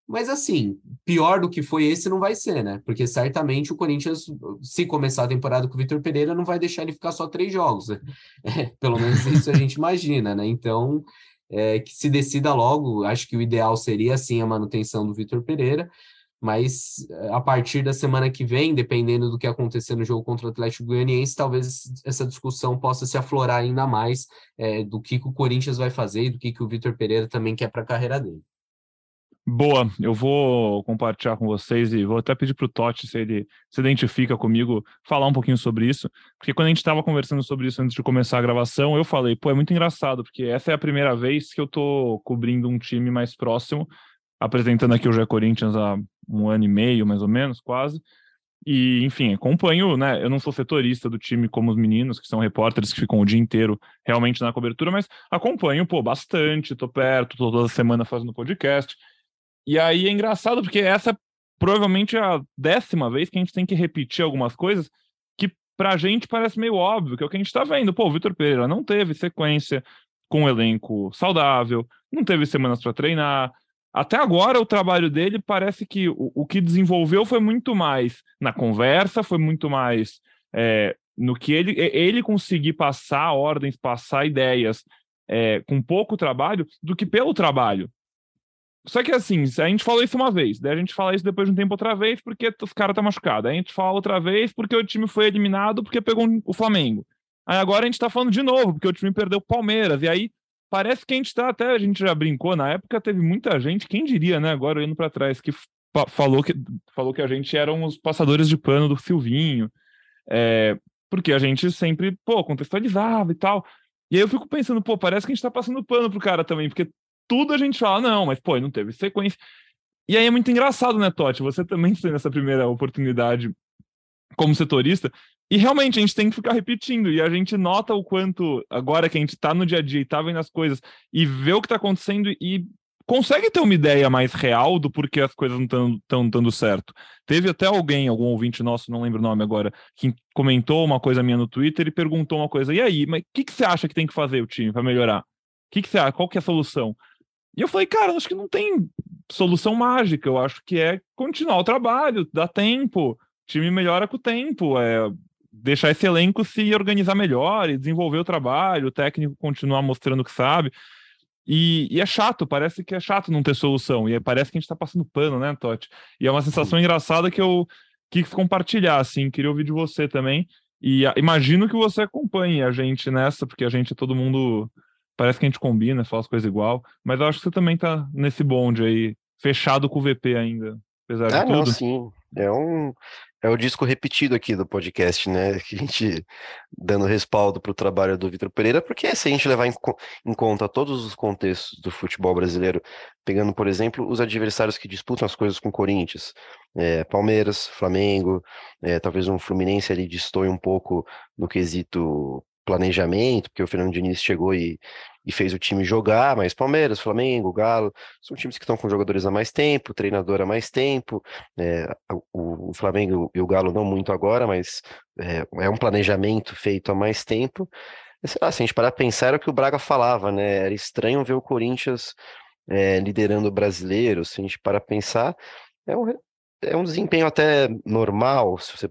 Mas assim, pior do que foi esse não vai ser, né? Porque certamente o Corinthians, se começar a temporada com o Vitor Pereira, não vai deixar ele ficar só três jogos. Né? É, pelo menos isso a gente imagina, né? Então, é, que se decida logo. Acho que o ideal seria, assim, a manutenção do Vitor Pereira mas eh, a partir da semana que vem, dependendo do que acontecer no jogo contra o Atlético Goianiense, talvez essa discussão possa se aflorar ainda mais é, do que, que, o Corinthians vai fazer e do que, que o Vitor Pereira também quer para a carreira dele. Boa, eu vou compartilhar com vocês e vou até pedir para o Totti, se ele se identifica comigo, falar um pouquinho sobre isso, porque quando a gente estava conversando sobre isso antes de começar a gravação, eu falei, pô, é muito engraçado, porque essa é a primeira vez que eu estou cobrindo um time mais próximo, apresentando aqui o Gé Corinthians há um ano e meio, mais ou menos, quase. E, enfim, acompanho, né? Eu não sou setorista do time como os meninos, que são repórteres que ficam o dia inteiro realmente na cobertura, mas acompanho, pô, bastante, tô perto, tô toda semana fazendo podcast. E aí é engraçado, porque essa é provavelmente a décima vez que a gente tem que repetir algumas coisas que pra gente parece meio óbvio, que é o que a gente tá vendo. Pô, o Vitor Pereira não teve sequência com um elenco saudável, não teve semanas para treinar, até agora, o trabalho dele parece que o, o que desenvolveu foi muito mais na conversa, foi muito mais é, no que ele, ele conseguir passar ordens, passar ideias é, com pouco trabalho, do que pelo trabalho. Só que assim, a gente falou isso uma vez, daí a gente fala isso depois de um tempo outra vez porque os caras tá machucado. Aí a gente fala outra vez porque o time foi eliminado porque pegou o Flamengo. Aí agora a gente tá falando de novo porque o time perdeu o Palmeiras. E aí parece que a gente está até, a gente já brincou, na época teve muita gente, quem diria, né, agora indo para trás, que falou que, falou que a gente eram os passadores de pano do Silvinho, é, porque a gente sempre, pô, contextualizava e tal. E aí eu fico pensando, pô, parece que a gente tá passando pano pro cara também, porque tudo a gente fala, não, mas pô, não teve sequência. E aí é muito engraçado, né, Totti? Você também tendo essa primeira oportunidade como setorista, e realmente a gente tem que ficar repetindo, e a gente nota o quanto, agora que a gente está no dia a dia e está vendo as coisas, e vê o que está acontecendo e consegue ter uma ideia mais real do porquê as coisas não estão dando certo. Teve até alguém, algum ouvinte nosso, não lembro o nome agora, que comentou uma coisa minha no Twitter e perguntou uma coisa, e aí, mas o que, que você acha que tem que fazer o time para melhorar? O que, que você acha? Qual que é a solução? E eu falei, cara, acho que não tem solução mágica, eu acho que é continuar o trabalho, dar tempo, o time melhora com o tempo, é deixar esse elenco se organizar melhor e desenvolver o trabalho, o técnico continuar mostrando que sabe. E, e, é chato, parece que é chato não ter solução. E parece que a gente tá passando pano, né, Totti? E é uma sensação engraçada que eu quis compartilhar, assim, queria ouvir de você também. E a, imagino que você acompanhe a gente nessa, porque a gente é todo mundo. Parece que a gente combina, faz coisas igual. Mas eu acho que você também tá nesse bonde aí, fechado com o VP ainda. apesar Ah, de não, tudo. sim. É um é o disco repetido aqui do podcast, né? Que a gente dando respaldo para o trabalho do Vitor Pereira, porque se a gente levar em, em conta todos os contextos do futebol brasileiro, pegando, por exemplo, os adversários que disputam as coisas com o Corinthians, é, Palmeiras, Flamengo, é, talvez um Fluminense ali destoie um pouco no quesito planejamento, porque o Fernando Diniz chegou e, e fez o time jogar, mas Palmeiras, Flamengo, Galo, são times que estão com jogadores há mais tempo, treinador há mais tempo, é, o, o Flamengo e o Galo não muito agora, mas é, é um planejamento feito há mais tempo. E, sei lá, se a gente parar pra pensar, era o que o Braga falava, né? Era estranho ver o Corinthians é, liderando o brasileiro, se a gente parar pra pensar, é um, é um desempenho até normal, se você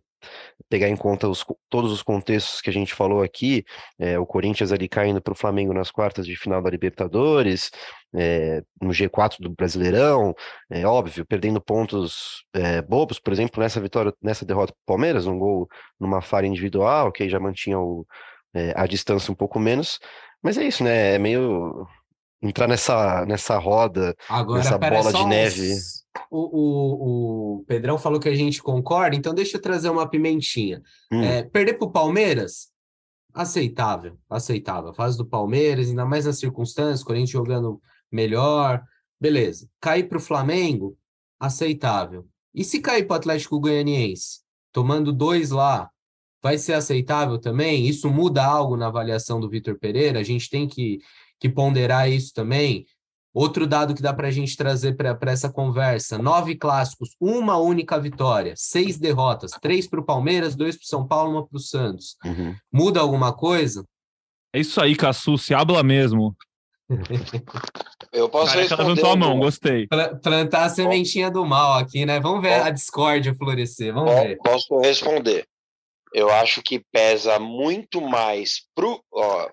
pegar em conta os todos os contextos que a gente falou aqui, é, o Corinthians ali caindo para o Flamengo nas quartas de final da Libertadores, é, no G4 do Brasileirão, é óbvio, perdendo pontos é, bobos, por exemplo, nessa vitória, nessa derrota para o Palmeiras, um gol numa falha individual, que aí já mantinha o, a distância um pouco menos, mas é isso, né? É meio entrar nessa, nessa roda, Agora, Essa pera bola de uns- neve. O, o, o Pedrão falou que a gente concorda, então deixa eu trazer uma pimentinha. hum, É, perder para o Palmeiras, aceitável, aceitável. A fase do Palmeiras, ainda mais nas circunstâncias, Corinthians jogando melhor, beleza. Cair para o Flamengo, aceitável. E se cair para o Atlético Goianiense, tomando dois lá, vai ser aceitável também? Isso muda algo na avaliação do Vitor Pereira? A gente tem que, que ponderar isso também. Outro dado que dá para a gente trazer para essa conversa: nove clássicos, uma única vitória, seis derrotas, três para o Palmeiras, dois para o São Paulo, uma para o Santos. uhum. Muda alguma coisa? É isso aí, Cassu, se habla mesmo. Eu posso Careca responder levantou a mão, gostei. Pla- Plantar a sementinha do mal aqui, né? Vamos ver a discórdia florescer, vamos Po- ver. Posso responder. Eu acho que pesa muito mais pro. Ó,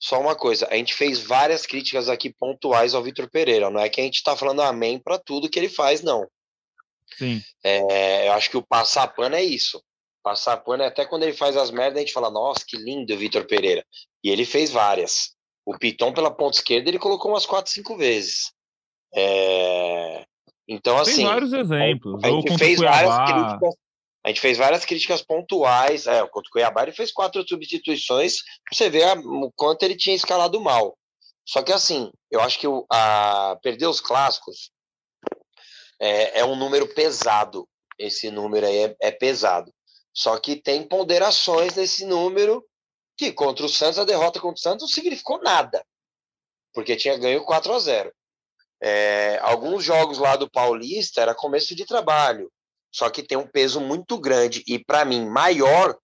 só uma coisa, a gente fez várias críticas aqui pontuais ao Vitor Pereira. Não é que a gente está falando amém para tudo que ele faz, não. Sim. É, eu acho que o passar pano é isso. Passar pano é até quando ele faz as merdas, a gente fala, nossa, que lindo o Vitor Pereira. E ele fez várias. O Piton pela ponta esquerda, ele colocou umas quatro, cinco vezes. É, Então, Tem assim. vários exemplos. A gente fez várias críticas. A gente fez várias críticas pontuais. É, contra o Cuiabá ele fez quatro substituições. Pra você ver o quanto ele tinha escalado mal. Só que assim, eu acho que o, a, perder os clássicos é, é um número pesado. Esse número aí é, é pesado. Só que tem ponderações nesse número que contra o Santos, a derrota contra o Santos não significou nada. Porque tinha ganho 4 a 0 é, alguns jogos lá do Paulista era começo de trabalho, só que tem um peso muito grande e, para mim, maior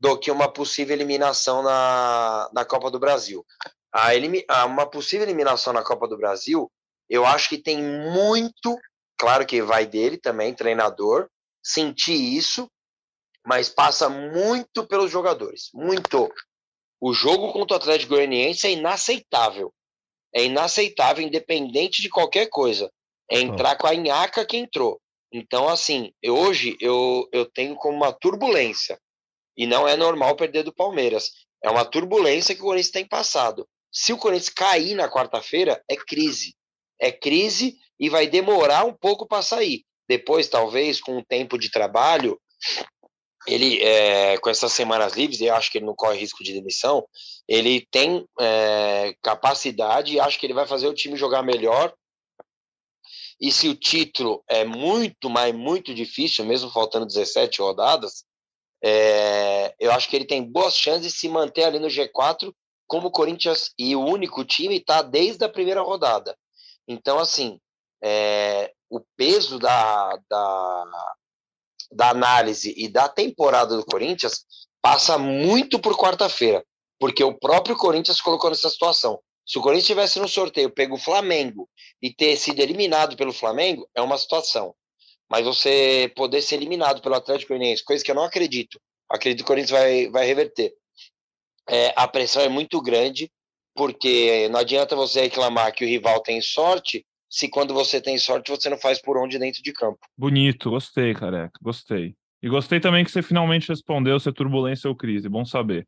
do que uma possível eliminação na, na Copa do Brasil. A elimi a uma possível eliminação na Copa do Brasil, eu acho que tem muito, claro que vai dele também, treinador, sentir isso, mas passa muito pelos jogadores, muito. O jogo contra o Atlético Goianiense é inaceitável é inaceitável, independente de qualquer coisa. É entrar com a nhaca que entrou. Então, assim, eu- hoje eu, eu tenho como uma turbulência. E não é normal perder do Palmeiras. É uma turbulência que o Corinthians tem passado. Se o Corinthians cair na quarta-feira, é crise. É crise e vai demorar um pouco para sair. Depois, talvez, com o tempo de trabalho, ele, é, com essas semanas livres, eu acho que ele não corre risco de demissão, ele tem é, capacidade e acho que ele vai fazer o time jogar melhor. E se o título é muito, mas muito difícil, mesmo faltando 17 rodadas, é, eu acho que ele tem boas chances de se manter ali no G4 como o Corinthians e o único time está desde a primeira rodada. Então, assim, é, o peso da, da, da análise e da temporada do Corinthians passa muito por quarta-feira, porque o próprio Corinthians colocou nessa situação. Se o Corinthians tivesse no sorteio pego o Flamengo e ter sido eliminado pelo Flamengo, é uma situação. Mas você poder ser eliminado pelo Atlético Goianiense, coisa que eu não acredito, acredito que o Corinthians vai, vai reverter. É, a pressão é muito grande, porque não adianta você reclamar que o rival tem sorte, se quando você tem sorte você não faz por onde dentro de campo. Bonito, gostei, careca, gostei. E gostei também que você finalmente respondeu se é turbulência ou crise, bom saber.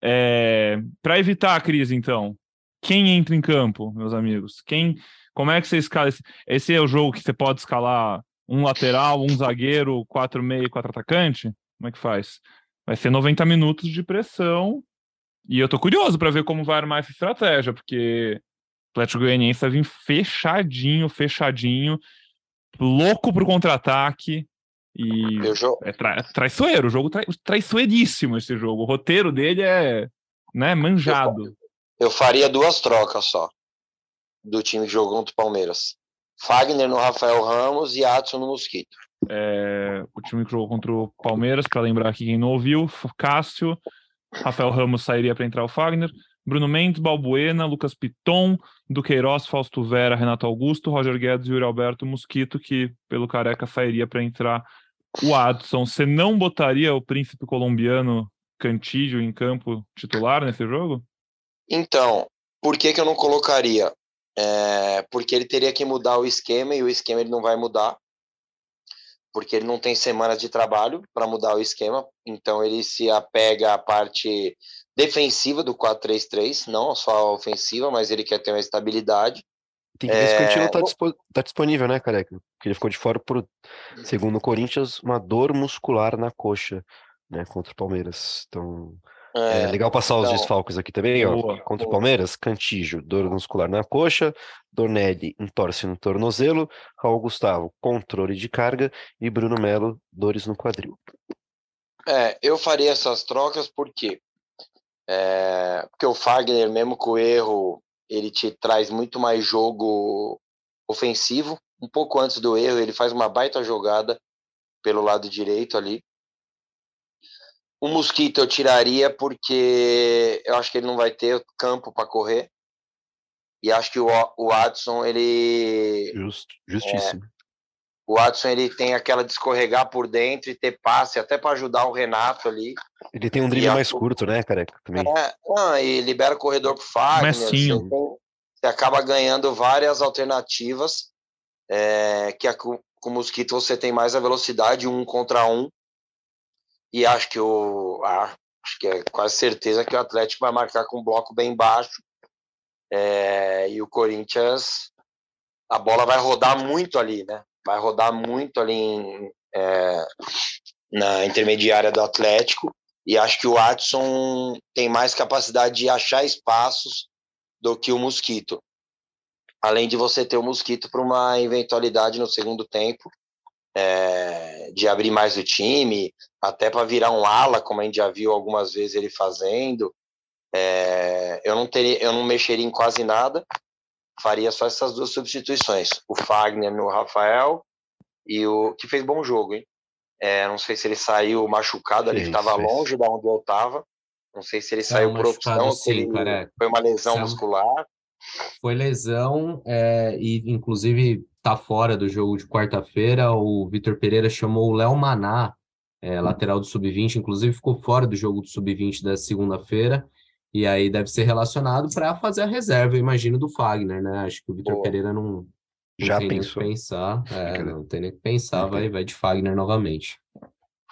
É, Para evitar a crise, então, quem entra em campo, meus amigos? Quem, como é que você escala? Esse, esse é o jogo que você pode escalar um lateral, um zagueiro, quatro meio quatro atacante? Como é que faz? Vai ser 90 minutos de pressão. E eu tô curioso para ver como vai armar essa estratégia, porque o Atlético Goianiense vai vir fechadinho, fechadinho, louco pro contra-ataque. E é tra traiçoeiro, o jogo tra traiçoeiríssimo esse jogo. O roteiro dele é né, manjado. Eu, faria duas trocas só do time que jogou contra o Palmeiras. Fagner no Rafael Ramos e Adson no Mosquito. É, o time que jogou contra o Palmeiras, para lembrar aqui quem não ouviu, Cássio, Rafael Ramos sairia para entrar o Fagner, Bruno Mendes, Balbuena, Lucas Piton, Duqueiroz, Fausto Vera, Renato Augusto, Roger Guedes e Yuri Alberto Mosquito, que pelo Careca sairia para entrar o Adson. Você não botaria o príncipe colombiano Cantígio em campo titular nesse jogo? Então, por que, que eu não colocaria? É, porque ele teria que mudar o esquema e o esquema ele não vai mudar, porque ele não tem semanas de trabalho para mudar o esquema, então ele se apega à parte defensiva do 4-3-3, não só a ofensiva, mas ele quer ter uma estabilidade. Tem que ver se o Cantino tá, dispo tá, disponível, né, careca? Porque ele ficou de fora por, segundo o Corinthians, uma dor muscular na coxa, né, contra o Palmeiras. Então, é, é legal passar então, os desfalques aqui também, boa, ó. Contra boa. o Palmeiras, Cantígio, dor muscular na coxa, Dornelli, entorse no tornozelo, Raul Gustavo, controle de carga e Bruno Melo, dores no quadril. É, eu faria essas trocas porque é, porque o Fagner, mesmo com o erro, ele te traz muito mais jogo ofensivo. Um pouco antes do erro, ele faz uma baita jogada pelo lado direito ali. O Mosquito eu tiraria porque eu acho que ele não vai ter campo para correr. E acho que o, o Adson, ele. Just, justíssimo. É, o Adson ele tem aquela de escorregar por dentro e ter passe, até para ajudar o Renato ali. Ele tem um drible mais curto, né, careca? Também. É, não, e libera o corredor pro Fagner. Você, tem, você acaba ganhando várias alternativas. É, que a, com o Mosquito você tem mais a velocidade, um contra um e acho que o acho que é quase certeza que o Atlético vai marcar com um bloco bem baixo é, e o Corinthians a bola vai rodar muito ali, né? Vai rodar muito ali em, é, na intermediária do Atlético e acho que o Watson tem mais capacidade de achar espaços do que o Mosquito. Além de você ter o Mosquito para uma eventualidade no segundo tempo, é, de abrir mais o time, até para virar um ala, como a gente já viu algumas vezes ele fazendo. É, eu não teria, eu não mexeria em quase nada, faria só essas duas substituições, o Fagner no Rafael e o que fez bom jogo, hein? É, não sei se ele saiu machucado, ele estava longe da onde eu estava. Não sei se ele saiu por opção, sim, foi uma lesão Saiu... muscular. Foi lesão, é, e inclusive tá fora do jogo de quarta-feira. O Vitor Pereira chamou o Léo Maná, é, lateral do Sub-20, inclusive ficou fora do jogo do Sub-20 da segunda-feira. E aí deve ser relacionado para fazer a reserva, eu imagino, do Fagner, né? Acho que o Vitor Pereira não, não já tem pensou. nem que pensar. É, não tem nem que pensar, vai, vai de Fagner novamente.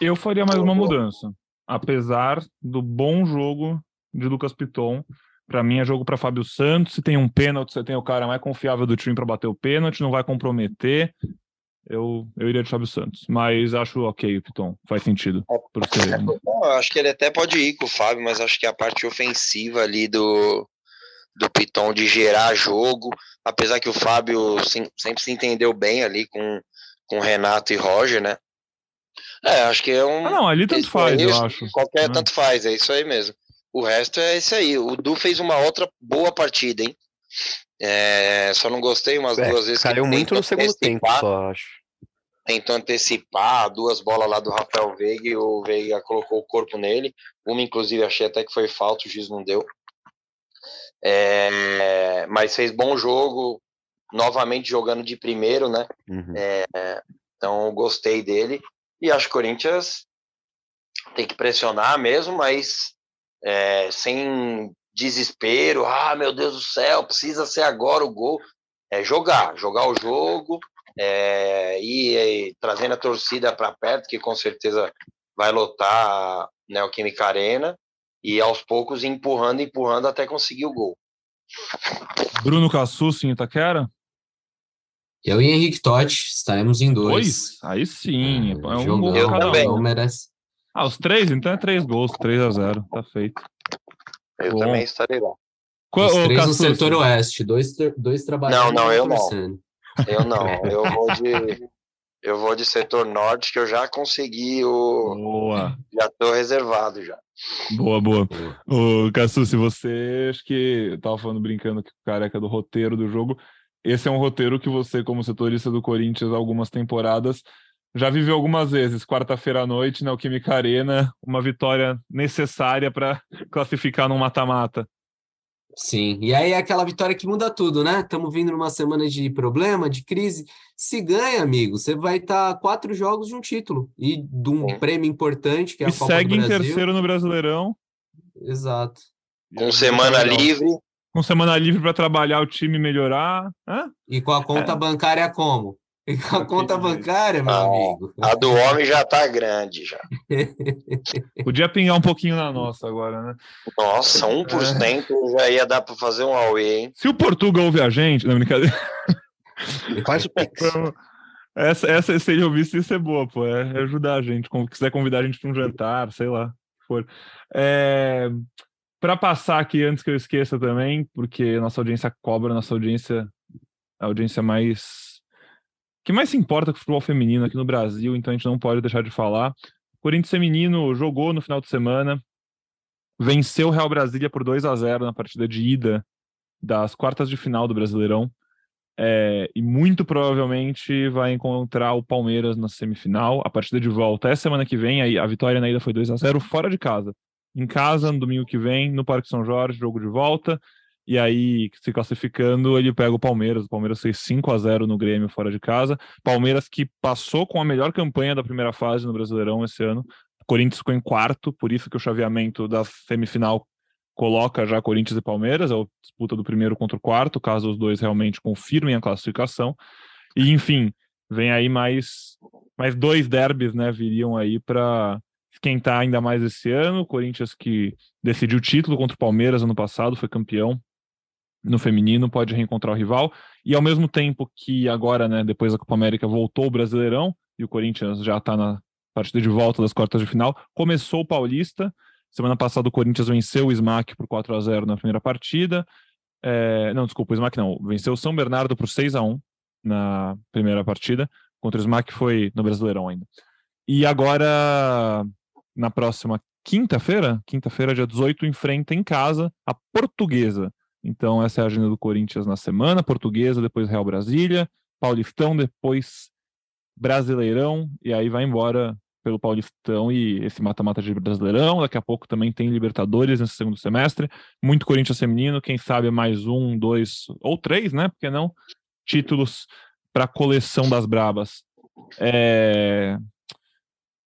Eu faria mais uma mudança. Apesar do bom jogo de Lucas Piton, para mim é jogo para Fábio Santos. Se tem um pênalti, você tem o cara mais confiável do time para bater o pênalti, não vai comprometer. Eu, eu iria de Fábio Santos, mas acho ok o Piton, faz sentido. É, eu acho que ele até pode ir com o Fábio, mas acho que a parte ofensiva ali do, do Piton de gerar jogo, apesar que o Fábio sempre se entendeu bem ali com, com Renato e Roger, né? É, acho que é um. Ah, não, ali tanto faz, eu acho. Qualquer né? tanto faz, é isso aí mesmo. O resto é isso aí. O Du fez uma outra boa partida, hein? É, só não gostei umas é, duas vezes. Caiu muito no segundo tempo, só acho. Tentou antecipar duas bolas lá do Rafael Veiga e o Veiga colocou o corpo nele. Uma, inclusive, achei até que foi falta, o juiz não deu. É, mas fez bom jogo, novamente jogando de primeiro, né? Uhum. É, então, gostei dele. E acho que o Corinthians tem que pressionar mesmo, mas é, sem desespero, ah, meu Deus do céu, precisa ser agora o gol. É jogar, jogar o jogo é, e, e trazendo a torcida para perto, que com certeza vai lotar né, o Química Arena, e aos poucos empurrando, empurrando até conseguir o gol. Bruno Cassus em Itaquera? Eu e Henrique Totti estaremos em dois. Dois? Aí sim. É, um jogão, gol Eu cada também. um. Não merece. Ah, os três? Então é três gols, 3 a 0 Tá feito. Eu Bom. também estarei lá. Qual, Os três no setor oeste, dois, dois trabalhando. Não, não, eu não. Eu não, eu vou de. Eu vou de setor norte, que eu já consegui o. Boa, Já tô reservado já. boa, boa. Ô, Cassu, se você, acho que eu tava falando brincando que o careca do roteiro do jogo, esse é um roteiro que você, como setorista do Corinthians, algumas temporadas, já viveu algumas vezes. Quarta-feira à noite, na Alquímica Arena, uma vitória necessária para classificar num mata-mata. Sim, e aí é aquela vitória que muda tudo, né? Estamos vindo numa semana de problema, de crise. Se ganha, amigo, você vai estar quatro jogos de um título e de um Sim. prêmio importante, que é a E Copa segue do em terceiro no Brasileirão. Exato. Com semana livre, Com semana livre para trabalhar o time e melhorar. Hã? E com a conta bancária como? E com a conta bancária, meu Ah, amigo. a do homem já tá grande já. Podia pingar um pouquinho na nossa agora, né? Nossa, 1% já ia dar para fazer um Huawei, hein? Se o Portugal ouve a gente, não, brincadeira. Faz o Pix. Vamos- Essa, essa, se ele ouvisse, isso é boa, pô. É ajudar a gente. Como quiser convidar a gente para um jantar, sei lá. For. É, para passar aqui, antes que eu esqueça também, porque nossa audiência cobra, nossa audiência é a audiência mais. Que mais se importa com o futebol feminino aqui no Brasil, então a gente não pode deixar de falar. O Corinthians Feminino jogou no final de semana, venceu o Real Brasília por 2 a 0 na partida de ida das quartas de final do Brasileirão. É, e muito provavelmente vai encontrar o Palmeiras na semifinal. A partida de volta é semana que vem. A vitória na ida foi 2 a 0 fora de casa. Em casa, no domingo que vem, no Parque São Jorge, jogo de volta. E aí, se classificando, ele pega o Palmeiras. O Palmeiras fez 5 a 0 no Grêmio fora de casa. Palmeiras que passou com a melhor campanha da primeira fase no Brasileirão esse ano. Corinthians ficou em quarto, por isso que o chaveamento da semifinal coloca já Corinthians e Palmeiras, é a disputa do primeiro contra o quarto, caso os dois realmente confirmem a classificação. E enfim, vem aí mais mais dois derbys, né, viriam aí para esquentar ainda mais esse ano. O Corinthians que decidiu o título contra o Palmeiras ano passado, foi campeão no feminino, pode reencontrar o rival. E ao mesmo tempo que agora, né, depois da Copa América voltou o Brasileirão e o Corinthians já está na partida de volta das quartas de final, começou o Paulista. Semana passada o Corinthians venceu o Smack por 4 a 0 na primeira partida. É, não, desculpa, o Smack não. Venceu o São Bernardo por 6 a 1 na primeira partida. Contra o Smack foi no Brasileirão ainda. E agora, na próxima quinta-feira, quinta-feira, dia 18, enfrenta em casa a Portuguesa. Então, essa é a agenda do Corinthians na semana. Portuguesa, depois Real Brasília. Paulistão, depois Brasileirão. E aí vai embora pelo Paulistão e esse mata-mata de Brasileirão. Daqui a pouco também tem Libertadores nesse segundo semestre. Muito Corinthians feminino, quem sabe mais um, dois ou três, né? Porque não? Títulos para a coleção das Brabas. É...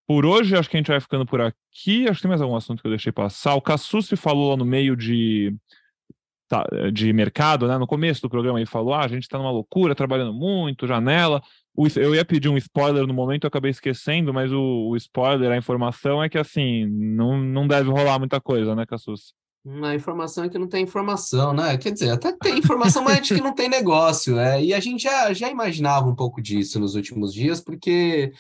Por hoje, acho que a gente vai ficando por aqui. Acho que tem mais algum assunto que eu deixei passar. O Cassucci falou lá no meio de, tá, de mercado, né? No começo do programa ele falou: ah, a gente está numa loucura, trabalhando muito, janela. O, eu ia pedir um spoiler no momento, eu acabei esquecendo, mas o, o spoiler, a informação é que assim, não, não deve rolar muita coisa, né, Cassus? A informação é que não tem informação, né? Quer dizer, até tem informação, mas de que não tem negócio. É. E a gente já, já imaginava um pouco disso nos últimos dias, porque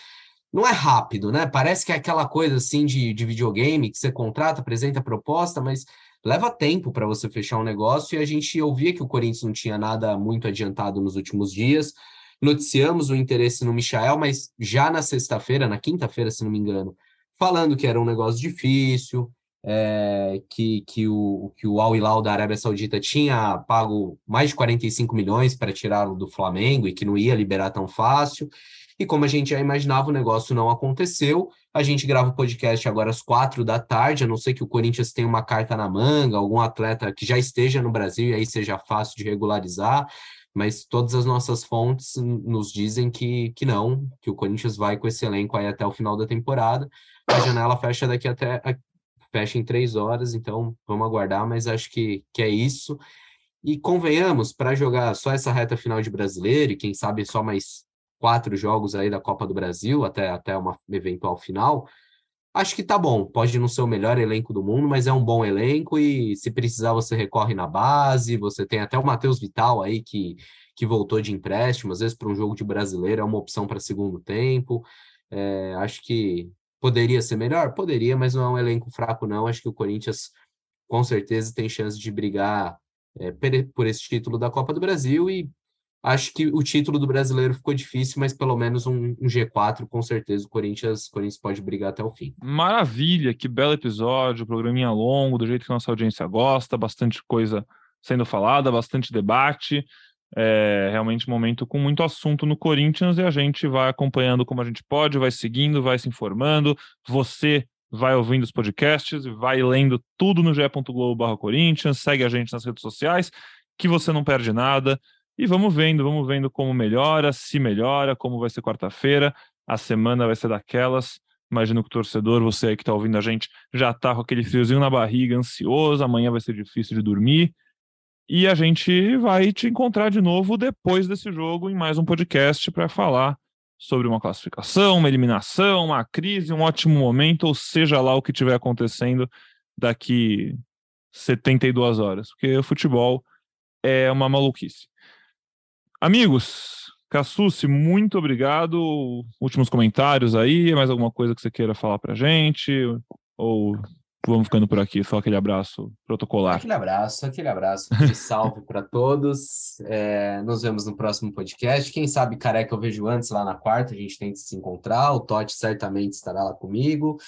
não é rápido, né? Parece que é aquela coisa assim de, de videogame que você contrata, apresenta a proposta, mas leva tempo para você fechar um negócio. E a gente ouvia que o Corinthians não tinha nada muito adiantado nos últimos dias. Noticiamos o interesse no Michael, mas já na sexta-feira, na quinta-feira, se não me engano, falando que era um negócio difícil, é, que, que o, que o Al Hilal da Arábia Saudita tinha pago mais de 45 milhões para tirá-lo do Flamengo e que não ia liberar tão fácil. E como a gente já imaginava, o negócio não aconteceu. A gente grava o podcast agora às quatro da tarde, a não ser que o Corinthians tenha uma carta na manga, algum atleta que já esteja no Brasil e aí seja fácil de regularizar. Mas todas as nossas fontes nos dizem que, que não, que o Corinthians vai com esse elenco aí até o final da temporada. A janela fecha daqui até fecha em três horas, então vamos aguardar, mas acho que, que é isso. E convenhamos, para jogar só essa reta final de brasileiro, e quem sabe só mais quatro jogos aí da Copa do Brasil, até, até uma eventual final, acho que tá bom. Pode não ser o melhor elenco do mundo, mas é um bom elenco e se precisar você recorre na base. Você tem até o Matheus Vital aí que, que voltou de empréstimo, às vezes para um jogo de brasileiro é uma opção para segundo tempo. É, acho que poderia ser melhor? Poderia, mas não é um elenco fraco, não. Acho que o Corinthians com certeza tem chance de brigar é, por esse título da Copa do Brasil e Acho que o título do brasileiro ficou difícil, mas pelo menos um, um G4, com certeza, o Corinthians, o Corinthians pode brigar até o fim. Maravilha, que belo episódio, programinha longo, do jeito que nossa audiência gosta, bastante coisa sendo falada, bastante debate. É realmente um momento com muito assunto no Corinthians e a gente vai acompanhando como a gente pode, vai seguindo, vai se informando. Você vai ouvindo os podcasts, vai lendo tudo no ge.globo Corinthians, segue a gente nas redes sociais, que você não perde nada. E vamos vendo, vamos vendo como melhora, se melhora, como vai ser quarta-feira. A semana vai ser daquelas. Imagino que o torcedor, você aí que está ouvindo a gente, já está com aquele friozinho na barriga, ansioso. Amanhã vai ser difícil de dormir. E a gente vai te encontrar de novo depois desse jogo em mais um podcast para falar sobre uma classificação, uma eliminação, uma crise, um ótimo momento, ou seja lá o que estiver acontecendo daqui 72 horas. Porque o futebol é uma maluquice. Amigos, Cassucci, muito obrigado. Últimos comentários aí, mais alguma coisa que você queira falar pra gente? Ou vamos ficando por aqui, só aquele abraço protocolar. Aquele abraço, aquele abraço, aquele salve para todos. É, nos vemos no próximo podcast. Quem sabe careca eu vejo antes lá na quarta, a gente tem que se encontrar. O Totti certamente estará lá comigo.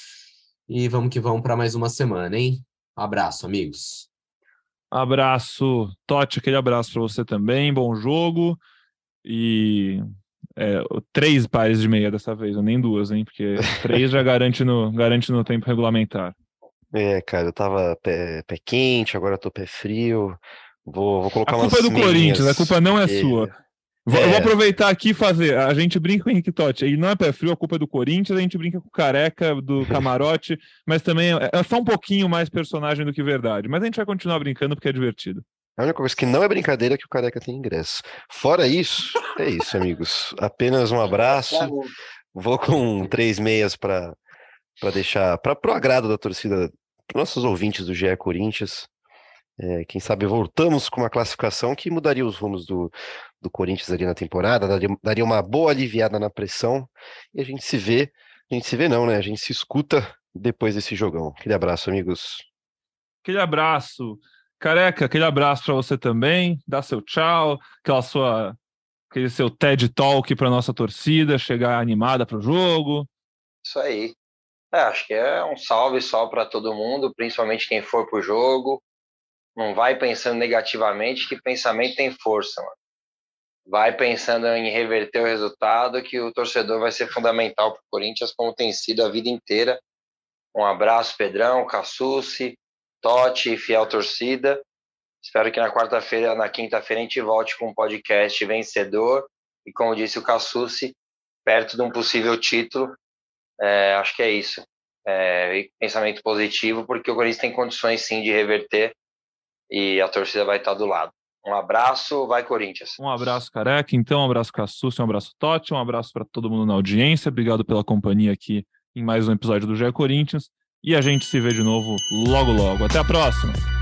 E vamos que vamos para mais uma semana, hein? Abraço, amigos. Abraço, Totti, aquele abraço para você também. Bom jogo. E é, três pares de meia dessa vez, nem duas, hein? Porque três já garante no, garante no tempo regulamentar. É, cara, eu tava pé, pé quente, agora eu tô pé frio. Vou, vou colocar A culpa é do Corinthians, a culpa não é, é. sua. Vou, é. Eu vou aproveitar aqui e fazer. A gente brinca com o Henrique Totti. Ele não é pé frio, a culpa é do Corinthians. A gente brinca com o Careca, do Camarote, mas também é, é só um pouquinho mais personagem do que verdade. Mas a gente vai continuar brincando porque é divertido. A única coisa que não é brincadeira é que o Careca tem ingresso. Fora isso, é isso, amigos. Apenas um abraço. Vou com três meias para deixar para o agrado da torcida, para nossos ouvintes do GE Corinthians. É, quem sabe voltamos com uma classificação que mudaria os rumos do, do Corinthians ali na temporada, daria, daria uma boa aliviada na pressão e a gente se vê, a gente se vê não, né? A gente se escuta depois desse jogão. Aquele abraço, amigos. Aquele abraço. Careca, aquele abraço para você também. Dá seu tchau, aquela sua aquele seu TED Talk para nossa torcida chegar animada para o jogo. Isso aí. É, acho que é um salve só para todo mundo, principalmente quem for para o jogo. Não vai pensando negativamente, que pensamento tem força, mano. Vai pensando em reverter o resultado, que o torcedor vai ser fundamental para o Corinthians, como tem sido a vida inteira. Um abraço, Pedrão, Cassucci, Totti, fiel torcida. Espero que na quarta-feira, na quinta-feira, a gente volte com um podcast vencedor e, como disse o Cassucci, perto de um possível título. É, acho que é isso. É, pensamento positivo, porque o Corinthians tem condições sim de reverter e a torcida vai estar do lado. Um abraço, vai Corinthians. Um abraço, Careca. Então, um abraço, Cassus, um abraço, Totti, um abraço para todo mundo na audiência. Obrigado pela companhia aqui em mais um episódio do GE Corinthians. E a gente se vê de novo logo, logo. Até a próxima!